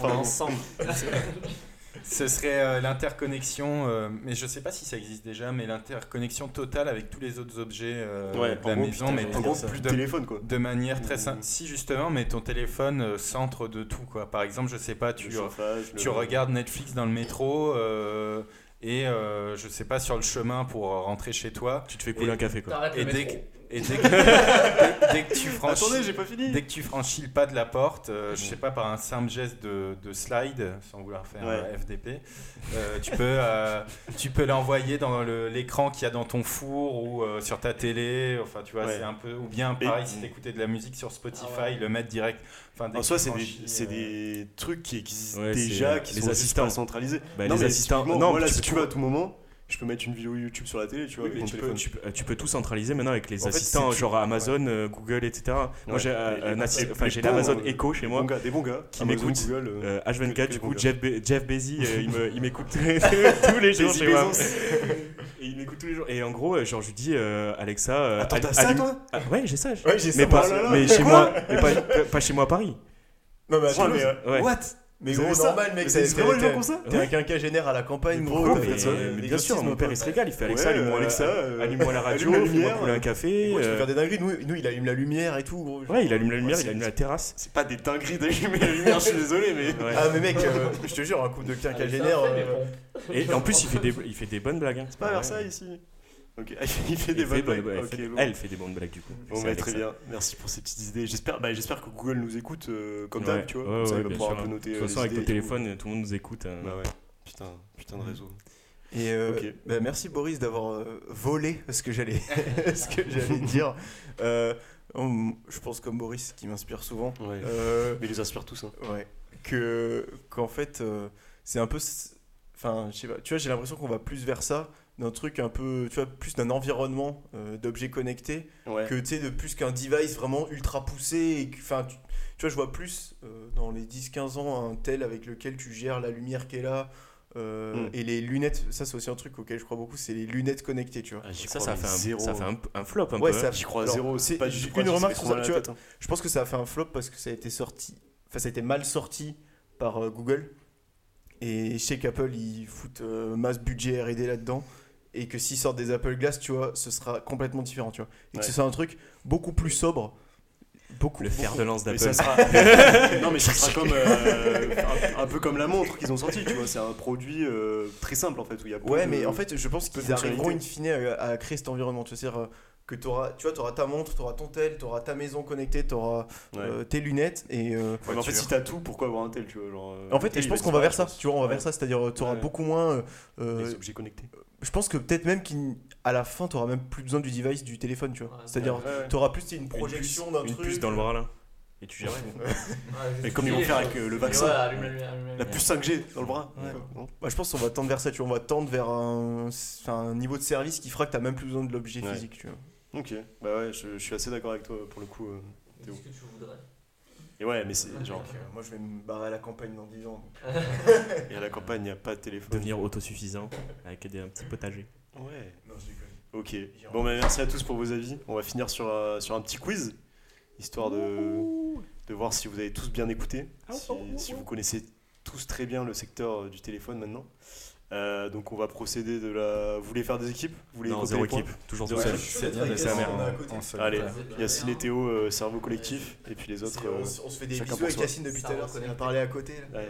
On est ensemble. Ce serait euh, l'interconnexion, euh, mais je sais pas si ça existe déjà, mais l'interconnexion totale avec tous les autres objets euh, Ouais, de la gros, maison, putain, mais en plus gros, de- plus de de, téléphone, quoi. de manière très Ou- simple. Si justement, mais ton téléphone euh, centre de tout, quoi. Par exemple, je sais pas, tu, Le chauffage, tu le- regardes Netflix dans le métro euh, et euh, je sais pas sur le chemin pour rentrer chez toi. Tu te fais couler Et- un café, quoi. Et dès que, et dès que, dès- dès que tu franchis, Attendez, j'ai pas fini. Dès que tu franchis le pas de la porte, euh, je sais pas, par un simple geste de, de slide, sans vouloir faire Ouais. un FDP, euh, tu peux, euh, tu peux l'envoyer dans le- l'écran qu'il y a dans ton four ou euh, sur ta télé. Enfin, tu vois, Ouais. c'est un peu. Ou bien, Et- pareil, si t'écoutais de la musique sur Spotify, Ah ouais. le mettre direct. Enfin, En soi, c'est des, euh, trucs qui existent déjà, qui les sont assistants. centralisés. Bah, non, les mais assistants. Non, moi, là, tu si tu veux, à tout moment, je peux mettre une vidéo YouTube sur la télé, tu vois, Oui, avec tu, peux, téléphone. tu, peux, tu peux tout centraliser maintenant avec les En assistants, genre Amazon, euh, Google, etc. Moi, Ouais. j'ai euh, l'Amazon euh, Echo chez moi. gars, des bons gars qui. Google, euh, Euh, H24, que du coup. Jeff, Be- Jeff Bezos, euh, il m'écoute tous les jours chez moi. Et il m'écoute tous les jours. Et en gros, euh, genre, je lui dis, euh, Alexa. euh, Attends, t'as ça, toi Ah, Ouais, j'ai ça. Ouais, j'ai mais ça, pas, là. mais chez Quoi moi, pas, pas- pas chez moi à Paris. Non, mais attends, euh. What? Mais gros, normal, mec. C'est vraiment les gens comme ça T'es un quinquagénaire à la campagne, gros. mais bien sûr, mon père il se régale, il fait Alexa, allume-moi Alexa, euh, allume-moi la radio, allume la fais-moi un café. Tu peux euh, faire des dingueries. Nous, nous, il allume la lumière et tout, gros. Ouais, il allume la lumière, Ouais, il allume la terrasse. C'est pas des dingueries d'allumer la lumière, je suis désolé, mais. Ouais. Ah, mais mec, euh, je te jure, un coup de quinquagénaire. euh, Et en plus, il fait des, il fait des bonnes blagues. hein. C'est pas à Versailles ici Il fait des bonnes bonne- blagues. elle fait- bon. Elle fait des bonnes blagues du coup. Bon, bah, très bien, merci pour ces petites idées. J'espère bah, j'espère que Google nous écoute euh, comme Ouais, d'hab, tu vois. ouais, ça, il va pouvoir sûr. un peu noter. De euh, toute façon, les avec ton idées et tout. téléphone, tout le monde nous écoute. hein. Bah ouais, putain, putain de réseau. Et euh, bah, merci Boris d'avoir euh, volé ce que j'allais ce que j'allais dire. Euh, on- je pense comme Boris qui m'inspire souvent. Ouais. Euh, Mais ils les inspirent tous. Hein. ouais. Que qu'en fait euh, c'est un peu enfin je sais pas. Tu vois j'ai l'impression qu'on va plus vers ça d'un truc un peu tu vois plus d'un environnement euh, d'objets connectés Ouais. que tu sais de plus qu'un device vraiment ultra poussé enfin tu, tu vois je vois plus euh, dans les 10-15 ans un tel avec lequel tu gères la lumière qui est là euh, Mm. et les lunettes ça c'est aussi un truc auquel je crois beaucoup c'est les lunettes connectées tu vois Ah, Ça, ça fait, un, zéro. ça fait un, un flop un Ouais, peu. ça- hein. J'y crois Alors, zéro. c'est pas du une remarque sur ça, tu vois. hein. je pense que ça a fait un flop parce que ça a été sorti enfin ça a été mal sorti par euh, Google et je sais qu'Apple ils foutent euh, masse budget R&D là-dedans et que s'ils sortent des Apple Glass tu vois ce sera complètement différent tu vois et Ouais. que ce soit un truc beaucoup plus sobre beaucoup Le fer de lance Mais d'Apple. ça sera... non mais ça sera comme euh, un, un peu comme la montre qu'ils ont sorti, tu vois. C'est un produit euh, très simple en fait où il y a Ouais, de- mais en fait, je pense qu'ils arriveront in fine à, à créer cet environnement. Tu vois, c'est-à-dire euh, que auras, tu vois, auras ta montre, tu auras ton tel, tu auras ta maison connectée, tu auras Ouais. tes lunettes. Et euh, Ouais, mais en fait, si t'as tout, pourquoi avoir un tel, tu vois genre, en fait, tel, je pense qu'on va vers ça. Tu vois, on va Ouais. vers ça. C'est-à-dire, tu auras Ouais. beaucoup moins. euh, euh, Les objets connectés. Je pense que peut-être même qu'à la fin, tu auras même plus besoin du device du téléphone. Tu vois, Ouais. c'est-à-dire, Ouais, ouais. tu auras plus une Une projection puce- d'un Une truc. puce dans le bras là. Et tu gères. Et comme ils vont faire avec euh, le vaccin, allume la allume puce 5G dans le bras. Je pense qu'on va tendre vers ça. Tu vois, on va tendre vers un, niveau de service qui fera que tu n'as même plus besoin de l'objet Ouais. physique. Tu vois. Ok, bah ouais, je, je suis assez d'accord avec toi pour le coup. euh. Dis ce que tu voudrais? Et ouais, mais c'est genre, Donc, euh, moi, je vais me barrer à la campagne dans 10 ans. et à la campagne, il n'y a pas de téléphone. Devenir autosuffisant avec des, un petit potager. Ouais. Non, je déconne. Ok. Bon, bah merci à tous pour vos avis. On va finir sur, euh, sur un petit quiz, histoire de, de voir si vous avez tous bien écouté, si, si vous connaissez tous très bien le secteur euh, du téléphone maintenant. Euh, donc on va procéder de la... Vous voulez faire des équipes Vous voulez Non, zéro équipe. Toujours Zéro tout seul. C'est bien Avec d'être sa en- mère, on est à côté. en seul. Allez, Ouais. Yacine et Théo, euh, cerveau collectif, et puis les autres... C'est- euh, on, se fait des bisous avec. Yacine depuis tout à l'heure, on a parlé à côté. là. ouais.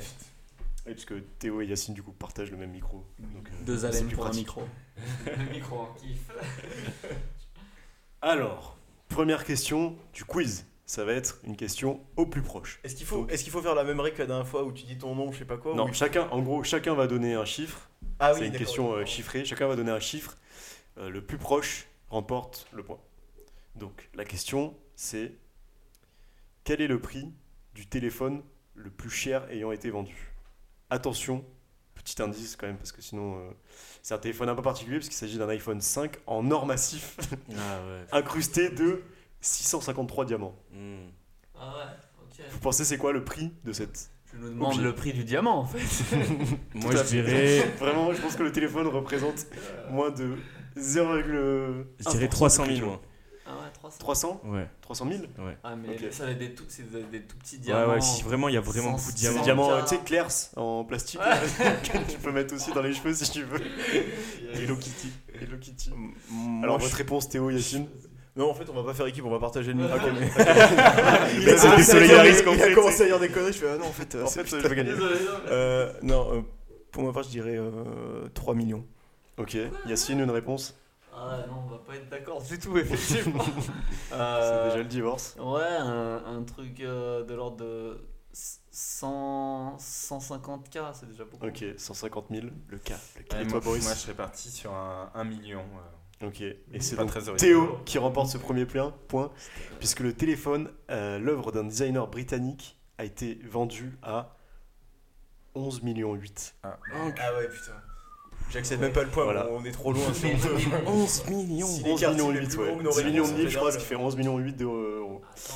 Oui, parce que Théo et Yacine du coup partagent le même micro. Donc, euh, Deux c'est haleines pour un micro. Le micro en kiff. Alors, première question du quiz. Ça va être une question au plus proche. Est-ce qu'il faut, est qu'il faut faire la même règle que la dernière fois où tu dis ton nom, je sais pas quoi Non, ou- chacun, en gros, chacun va donner un chiffre. Ah c'est une question euh, chiffrée. Chacun va donner un chiffre. Euh, le plus proche remporte le point. Donc, la question, c'est quel est le prix du téléphone le plus cher ayant été vendu? Attention, petit indice quand même, parce que sinon, euh, c'est un téléphone un peu particulier, parce qu'il s'agit d'un iPhone 5 en or massif, Ah ouais. incrusté de 653 diamants. Hmm. Ah ouais. Vous pensez c'est quoi le prix de cette Je nous demande Objet. le prix du diamant en fait. Moi je dirais, Vraiment, je pense que le téléphone représente moins de 0,1%. je dirais 300 000 moi. Ah ouais, 300. 300 Ouais. 300 000 Ouais. Ah mais Ok. ça va être des tout, c'est des, des tout petits Ouais, diamants. ouais, si vraiment il y a vraiment beaucoup de C'est des diamants. diamants, tu sais, clairs en plastique Ouais. que tu peux mettre aussi dans les cheveux si tu veux. Hello Kitty. Hello Kitty. Moi, Alors, je- votre réponse, Théo, Yacine Non, en fait, on va pas faire équipe, on va partager le micro. Mais- il, Il a commencé à dire- désolidarise il a complètement. commencé à dire des conneries, je fais ah non, en fait, euh, En c'est- fait, je vais gagner. Désolé, non, mais- Euh, non, euh, pour ma part, je dirais euh, 3 millions. Ok, Yacine, une réponse Ah non, on va pas être d'accord du tout, effectivement. C'est déjà le divorce. Ouais, un, un truc euh, de l'ordre de 100, 150k, c'est déjà beaucoup. Ok, 150 000. Le cas. Le Et cas. Moi, Boris moi, je serais parti sur un, un million. Euh, Ok, et c'est donc. Théo qui remporte ce premier point, point puisque le téléphone, euh, l'œuvre d'un designer britannique, a été vendu à 11 millions 8. Ah, Ah ouais, putain. J'accepte même pas le point, Voilà. on est trop loin. 11 millions. Si 11 l'écart, millions c'est le 8, plus ouais. gros que nos 10 millions de livres, je crois, ce qui fait 11 millions 8 d'euros. Attends.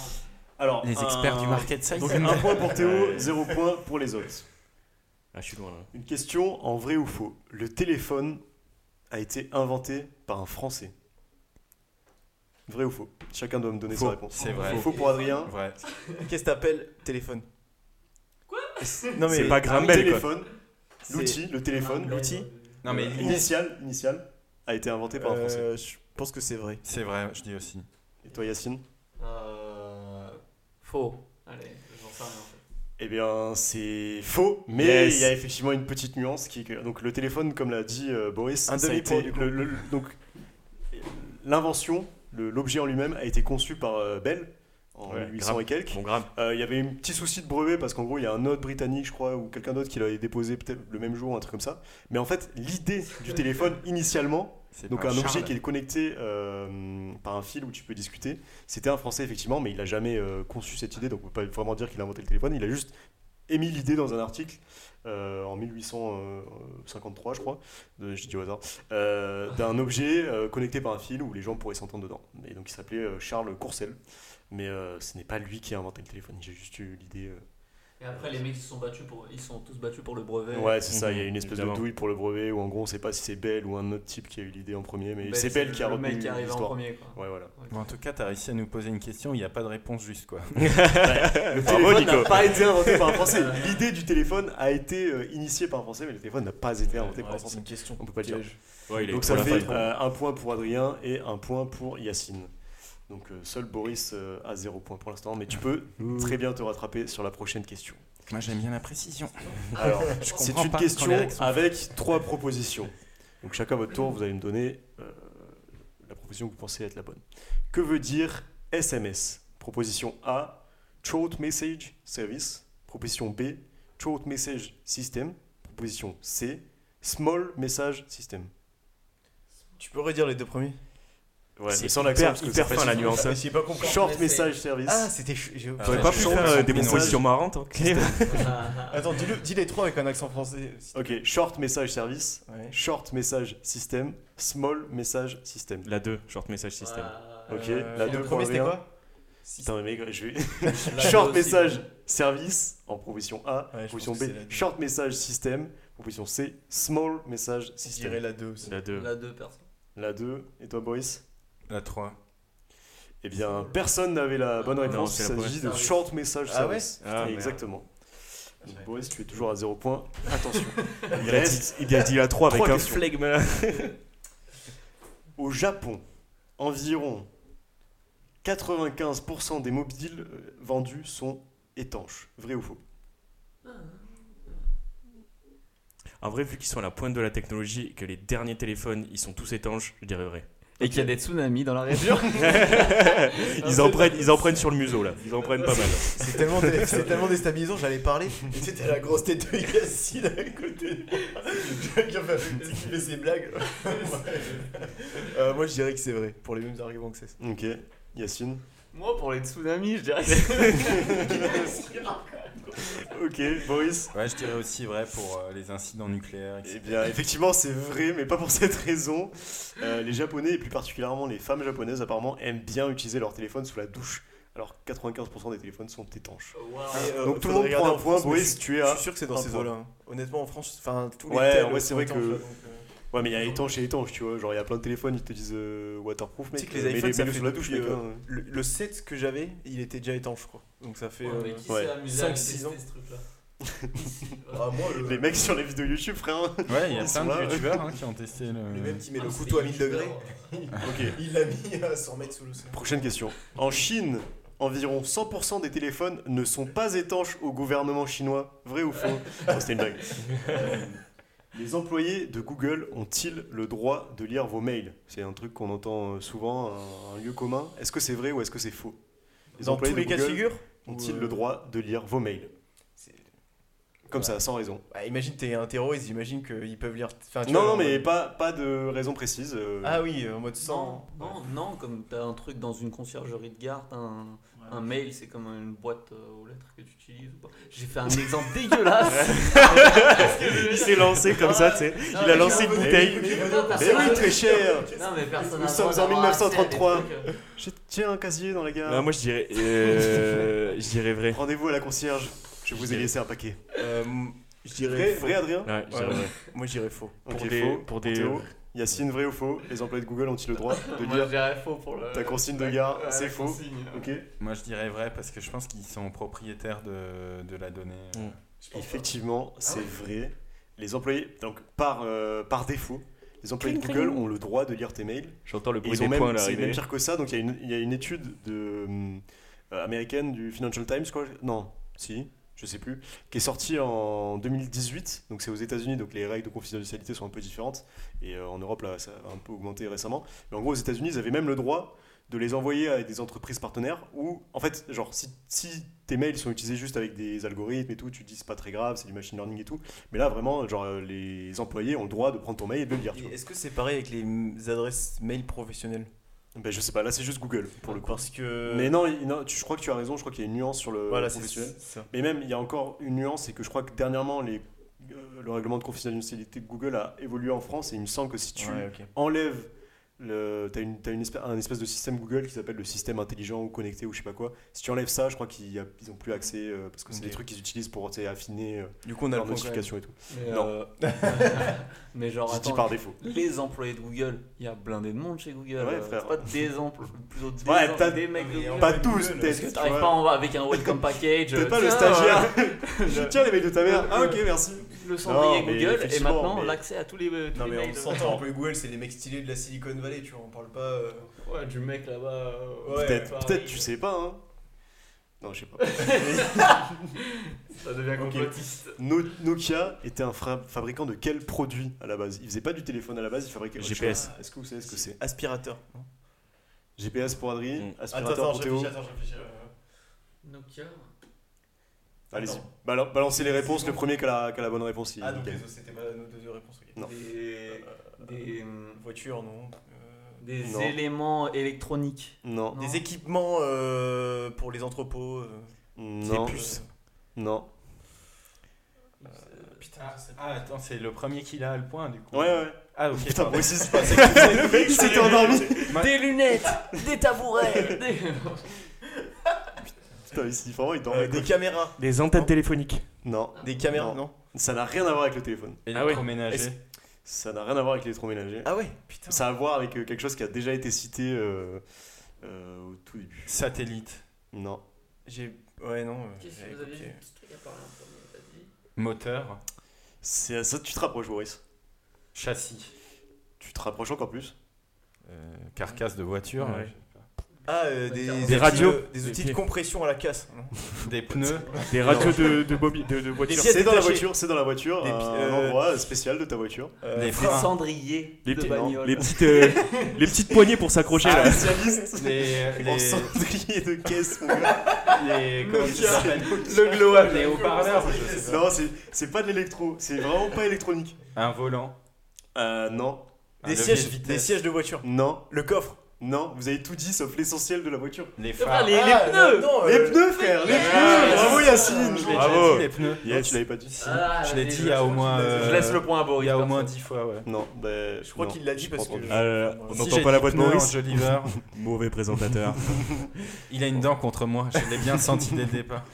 Alors, Les experts un- du market size. Donc un point pour Théo. 0 point pour les autres. Ah, je suis loin là. Une question en vrai ou faux. Le téléphone a été inventé par un Français. Vrai ou faux? Chacun doit me donner Faux. sa réponse. C'est vrai. Faux pour Adrien. Vrai. Qu'est-ce que t'appelles téléphone? Quoi? Non mais C'est pas quoi. téléphone, l'outil, le téléphone, l'outil Non, mais euh, initial, initial, a été inventé par un Français. Euh, je pense que c'est vrai. c'est vrai, je dis aussi. Et toi Yacine? Euh, Faux. Allez, j'en sais rien. Eh bien, c'est faux, mais Yes. il y a effectivement une petite nuance qui est que donc le téléphone, comme l'a dit euh, Boris, Un ça a demi-point, été- du coup. le- le- donc l'invention, l'objet en lui-même a été conçu par euh, Bell, en Ouais, 1800 grave. et quelques. Bon. Euh, Il y avait un petit souci de brevet parce qu'en gros, il y a un autre britannique, je crois, ou quelqu'un d'autre qui l'avait déposé peut-être le même jour, un truc comme ça. Mais en fait, l'idée du téléphone initialement, donc un objet qui est connecté euh, par un fil où tu peux discuter, c'était un Français effectivement, mais il n'a jamais euh, conçu cette idée, donc on peut pas vraiment dire qu'il a inventé le téléphone. Il a juste émis l'idée dans un article euh, en 1853, je crois, de, je dis au hasard, d'un objet connecté par un fil où les gens pourraient s'entendre dedans. Et donc il s'appelait Charles Courcel. Mais ce n'est pas lui qui a inventé le téléphone, j'ai juste eu l'idée. Et après, les mecs se sont battus pour, ils sont tous battus pour le brevet. Ouais, c'est ça, il y a une espèce de douille pour le brevet, où en gros on sait pas si c'est Bell ou un autre type qui a eu l'idée en premier, mais c'est Bell qui a le retenu mec qui arrive en l'histoire. premier. Quoi. Ouais, voilà. Bon, en tout cas, tu as réussi à nous poser une question, il n'y a pas de réponse juste quoi. Le Bravo, téléphone n'a pas été inventé par un Français. L'idée du téléphone a été euh, initiée par un Français, mais le téléphone n'a pas été inventé par un Ouais, c'est Français. une question. On peut pas le dire. Ouais, il Donc ça fait euh, un point pour Adrien et un point pour Yacine. Donc euh, seul Boris euh, a zéro point pour l'instant, mais tu peux très bien te rattraper sur la prochaine question. Moi j'aime bien la précision. Alors, c'est une question avec trois propositions. Donc chacun à votre tour, vous allez me donner euh, la proposition que vous pensez être la bonne. Que veut dire SMS Proposition A, Short Message Service. Proposition B, Short Message System. Proposition C, Small Message System. Tu peux redire les deux premiers? Ouais, C'est sans hyper- l'accent parce que hyper c'est fin, la nuance. hein. J'ai pas compris. Short Message Service. Ah, c'était. Ah, pas je pu faire euh, des propositions marrantes hein Attends, dis les trois avec un accent français. Ok, Short Message Service, Ouais. Short Message System, Small Message System. La 2, short message system. Ok, Euh, la et deux le pour premier, c'était quoi Putain, mais je vais. Short. Message Service en proposition A, Ouais, je proposition B. Short Message System, proposition C, Small Message Je System. dirais la 2 aussi. La 2. La deux personnes. La 2, et toi Boris? La 3. Eh bien, personne n'avait la bonne réponse. c'est Il s'agit de. Short Message Ah ouais Service. Ah, merde. Exactement. Ah, Donc, Boris, tu es toujours à 0 points. Attention. Il Il a, reste dit, il a dit la 3 avec Trois un flegme là. Au Japon, environ 95% des mobiles euh, vendus sont étanches. Vrai ou faux? En vrai, vu qu'ils sont à la pointe de la technologie et que les derniers téléphones ils sont tous étanches, je dirais vrai. Et qu'il y a des tsunamis dans la région. ils, en prennent, ils en prennent sur le museau là, ils en prennent pas mal. C'est tellement, dé- c'est tellement déstabilisant, j'allais parler. Et c'était la grosse tête de Yacine à côté. Qui a fait- qui fait ses blagues. Euh, moi, je dirais que c'est vrai, pour les mêmes arguments que c'est. Ok. Yacine? Moi, pour les tsunamis, je dirais que c'est Ok. Boris Ouais, je dirais aussi vrai pour euh, les incidents nucléaires, etc. Eh bien, effectivement, c'est vrai, mais pas pour cette raison. Euh, les Japonais, et plus particulièrement les femmes japonaises, apparemment, aiment bien utiliser leur téléphone sous la douche. Alors, 95% des téléphones sont étanches. euh, Donc, tout le monde prend un point. Boris, tu es Je à. suis sûr que c'est dans ces eaux-là. hein. Honnêtement, en France, enfin, tous les Ouais, ouais, c'est vrai que- là, donc, euh, Ouais, mais il y a étanche et étanche, tu vois. Genre, il y a plein de téléphones, ils te disent euh, waterproof, Tu mec. sais que les euh, iPhones, ça fait sous la douche, depuis, mec. euh, hein. Le, le 7 que j'avais, il était déjà étanche, je crois. Donc ça fait. euh, ouais. à six tester ans. ce truc-là ah, moi, le, Les mecs sur les vidéos YouTube, frère. Ouais, il y a plein là, de ouais. youtubeurs hein, qui ont testé le. le même qui met Ah, le couteau à des 1000 degrés. Ok. il l'a mis à 100 mètres sous l'océan. Prochaine question. En Chine, environ 100% des téléphones ne sont pas étanches au gouvernement chinois. Vrai ou faux? Non, C'était une blague. Les employés de Google ont-ils le droit de lire vos mails? C'est un truc qu'on entend euh, souvent, un, un lieu commun. Est-ce que c'est vrai ou est-ce que c'est faux? Les Dans employés tous les de cas de Google figure ont-ils ou, euh, le droit de lire vos mails? Comme ça, sans raison. Bah, imagine, t'es un terroriste, j'imagine qu'ils peuvent lire. Enfin, tu Non, vois, non, mais mode- pas, pas de raison précise. euh, Ah oui, en mode sans. Non, non, non, comme t'as un truc dans une conciergerie de gare, t'as un, un mail, c'est comme une boîte euh, aux lettres que tu utilises. ou pas. J'ai fait un exemple dégueulasse. Il s'est lancé comme ça, tu sais. Il a lancé une bouteille. mais oui, très cher Nous sommes en d'avoir accès à des 1933. trucs, euh, Je tiens un casier dans la gare. Ah, moi je dirais, euh, je dirais vrai. Rendez-vous à la concierge. Je vous ai laissé un paquet. Euh, je dirais. Vrai, Adrien. Moi, je dirais faux. Pour des- faux. pour des-. Yacine, vrai ou faux Les employés de Google ont-ils le droit de Moi, lire je dirais faux pour le. ta consigne de gare Ouais, C'est faux. Ok. Moi, je dirais vrai parce que je pense qu'ils sont propriétaires de, de la donnée. Mm. Effectivement, c'est vrai. Les employés, donc par, euh, par défaut, les employés de Google ont le droit de lire tes mails. J'entends le bruit ils des ont même, points c'est même pire que ça. Donc il y, a une- il y a une étude de, euh, américaine du Financial Times, quoi. Non, si, je sais plus, qui est sortie en 2018. Donc c'est aux États-Unis, donc les règles de confidentialité sont un peu différentes. Et euh, en Europe, là, ça a un peu augmenté récemment. Mais en gros, aux États-Unis, ils avaient même le droit de les envoyer à des entreprises partenaires ou en fait genre si, si tes mails sont utilisés juste avec des algorithmes et tout tu te dis c'est pas très grave c'est du machine learning et tout mais là vraiment genre euh, les employés ont le droit de prendre ton mail et de le lire. Est-ce que c'est pareil avec les adresses mail professionnelles? Ben, je sais pas là c'est juste Google pour le coup Parce que. mais non, il- non tu- je crois que tu as raison je crois qu'il y a une nuance sur le voilà, professionnel ça. mais même il y a encore une nuance c'est que je crois que dernièrement les euh, le règlement de confidentialité de Google a évolué en France et il me semble que si tu Ouais, enlèves le t'as une, t'as une espèce, un espèce de système Google qui s'appelle le système intelligent ou connecté ou je sais pas quoi si tu enlèves ça je crois qu'ils y a- ils ont plus accès euh, parce que c'est des trucs qu'ils utilisent pour tu affiner euh, Du coup, on a leurs notifications et tout Mais, Non. euh, mais genre, je attends, par défaut les employés de Google, il y a blindé de monde chez Google. Ouais, euh, frère. C'est pas des employés, plutôt des, Ouais, t'as- des mecs de Google. pas tous Parce que tu t'arrives pas en- avec un welcome package. T'es pas le stagiaire voilà. tiens les mails de ta mère ah ok merci Le cendrier Google et maintenant mais- l'accès à tous les, tous Non, les mais mails. on s'entend un peu Google, c'est les mecs stylés de la Silicon Valley, tu vois, on parle pas. euh, Ouais, du mec là-bas. euh, Ouais, peut-être Paris. peut-être tu sais pas hein non je sais pas Ça devient complotiste. No- Nokia était un fra- fabricant de quel produit à la base? Il faisait pas du téléphone à la base, il fabriquait autre GPS. chose. Est-ce que vous savez ce que c'est? Aspirateur. GPS pour Adri, Mm. aspirateur pour Théo. Nokia. Allez-y. Attends. Bala- balancez les réponses, le premier qui a la, qui a la bonne réponse. il Ah, donc les autres, c'était pas nos deux réponses. ok. Non. Des. Des, euh, voitures, non. Euh, des Non. éléments électroniques. Non, Non. Des équipements euh, pour les entrepôts. euh, non, puces. non. Putain, Ah, ah, attends, c'est le premier qui a le point du coup. Ouais, ouais. Ah, ok. Putain, moi aussi, c'est pas Le mec, il s'était endormi. Des lunettes, des tabourets. des- Putain, ici, vraiment, il Euh, dormait. des quoi. caméras. Les antennes téléphoniques. Non, Des caméras, Non. non, ça n'a rien à voir avec le téléphone. Électroménager. Est-ce- Ça n'a rien à voir avec l'électroménager. Ah ouais, putain. Ça a à voir avec euh, quelque chose qui a déjà été cité euh, euh, au tout début. Satellite. Non. J'ai. Ouais, non. Qu'est-ce que vous avez dit en premier Vas-y. Moteur. C'est à ça que tu te rapproches, Boris. Châssis. Tu te rapproches encore plus. Euh, carcasse de voiture. Ouais. Ah, euh, des, radios. de- Des outils de compression à la casse. non Des pneus. Des radios de, de, bobi- de, de voiture. C'est dans la voiture, c'est dans la voiture, Des un euh, endroit spécial de ta voiture. Euh, Les Des freins. cendriers Les, de bagnole. les, petites, euh, les petites poignées pour s'accrocher Ah, là. Les. en Les. cendrier de caisse, mon gars. les comment Nokia. ça s'appelle Le glow up. Les haut-parleurs. Non, c'est- c'est pas de l'électro, c'est vraiment pas électronique. Un volant. Euh, non, Des sièges, des sièges de voiture. non, Le coffre. Non, vous avez tout dit sauf l'essentiel de la voiture. Les Ah, phares. les, les Ah, pneus non, Les euh, pneus, frère, les Yeah. pneus Bravo Je Yacine l'ai déjà Bravo. dit, les pneus. Non, tu l'avais pas dit. Ah, Je l'ai dit je- à au moins. je euh, Je laisse le point à Boris. Il y a au moins 10 fois, ouais. Non, bah. Je crois qu'il l'a dit parce pas que. Ah là, on Si n'entend j'ai pas la voix de Maurice. Mauvais présentateur. il a une dent contre moi. Je l'ai bien senti dès le départ.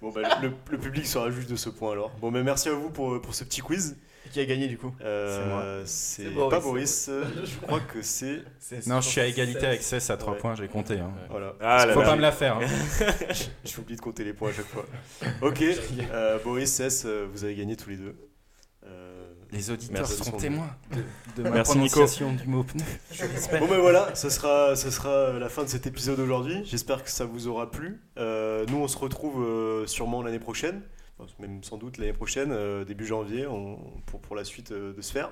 Bon, bah, le, le public sera juste de ce point alors. Bon, mais merci à vous pour, pour ce petit quiz. Qui a gagné du coup Euh, C'est pas Boris, je crois que c'est. Non, je suis à égalité avec Cess à 3 Ouais. points, j'ai compté. hein. Voilà. Ah là Faut là. pas me la faire. hein. J'oublie de compter les points à chaque fois. Ok, euh, Boris, Cess, euh, vous avez gagné tous les deux. Euh, Les auditeurs Merci. seront témoins de, de ma Merci, Nico. prononciation du mot pneu. Bon ben voilà, ce sera, ce sera la fin de cet épisode aujourd'hui. J'espère que ça vous aura plu. Euh, nous on se retrouve sûrement l'année prochaine, même sans doute l'année prochaine, euh, début janvier, pour, pour la suite euh, de Sphère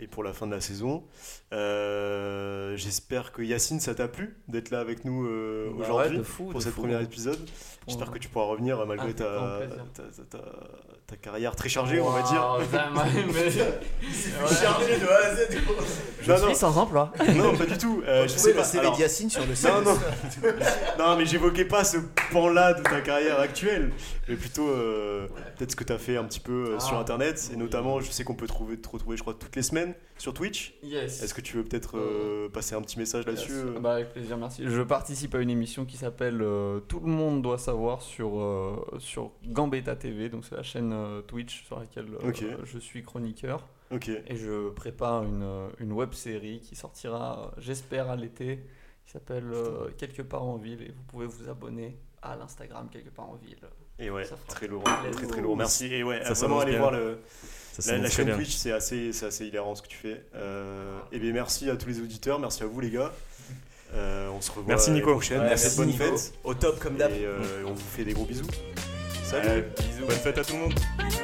et pour la fin de la saison. Euh, J'espère que Yacine ça t'a plu d'être là avec nous euh, Bah aujourd'hui de pour de cet fou. premier épisode. J'espère que tu pourras revenir euh, malgré ta, ta, ta- ta- ta carrière très chargée, on va dire. Mais- Chargé de A à Z. Je Non, suis non. sans emploi. Non, pas du tout. Euh, je sais pas. CV Alors, d'Yacine sur le site. Non, non. non, mais j'évoquais pas ce pan-là de ta carrière actuelle, mais plutôt euh, peut-être ce que tu as fait un petit peu euh, sur Ah. internet. Et notamment, je sais qu'on peut trouver, te retrouver, je crois, toutes les semaines sur Twitch. Yes. Est-ce que tu veux peut-être euh, passer un petit message là-dessus Yes. euh Bah, avec plaisir, merci. Je participe à une émission qui s'appelle euh, Tout le monde doit savoir sur, euh, sur Gambetta TV, donc c'est la chaîne euh, Twitch sur laquelle euh, je suis chroniqueur. Et je prépare une, euh, une web série qui sortira, euh, j'espère, à l'été, qui s'appelle euh, Quelque part en ville. Et vous pouvez vous abonner à l'Instagram Quelque part en ville. Et ouais, très lourd, très très lourd. Merci. Et ouais, Ça vraiment aller voir le, Ça la, chaîne bien. Twitch, c'est assez, c'est assez hilarant ce que tu fais. Euh, et bien merci à tous les auditeurs, merci à vous les gars. Euh, on se revoit Merci, Nico. prochaine. Ouais, Merci, bonne Nico. fête. Au top comme d'hab. Et euh, on vous fait des gros bisous. Salut. Ouais, Bonne fête à tout le monde. Bisous.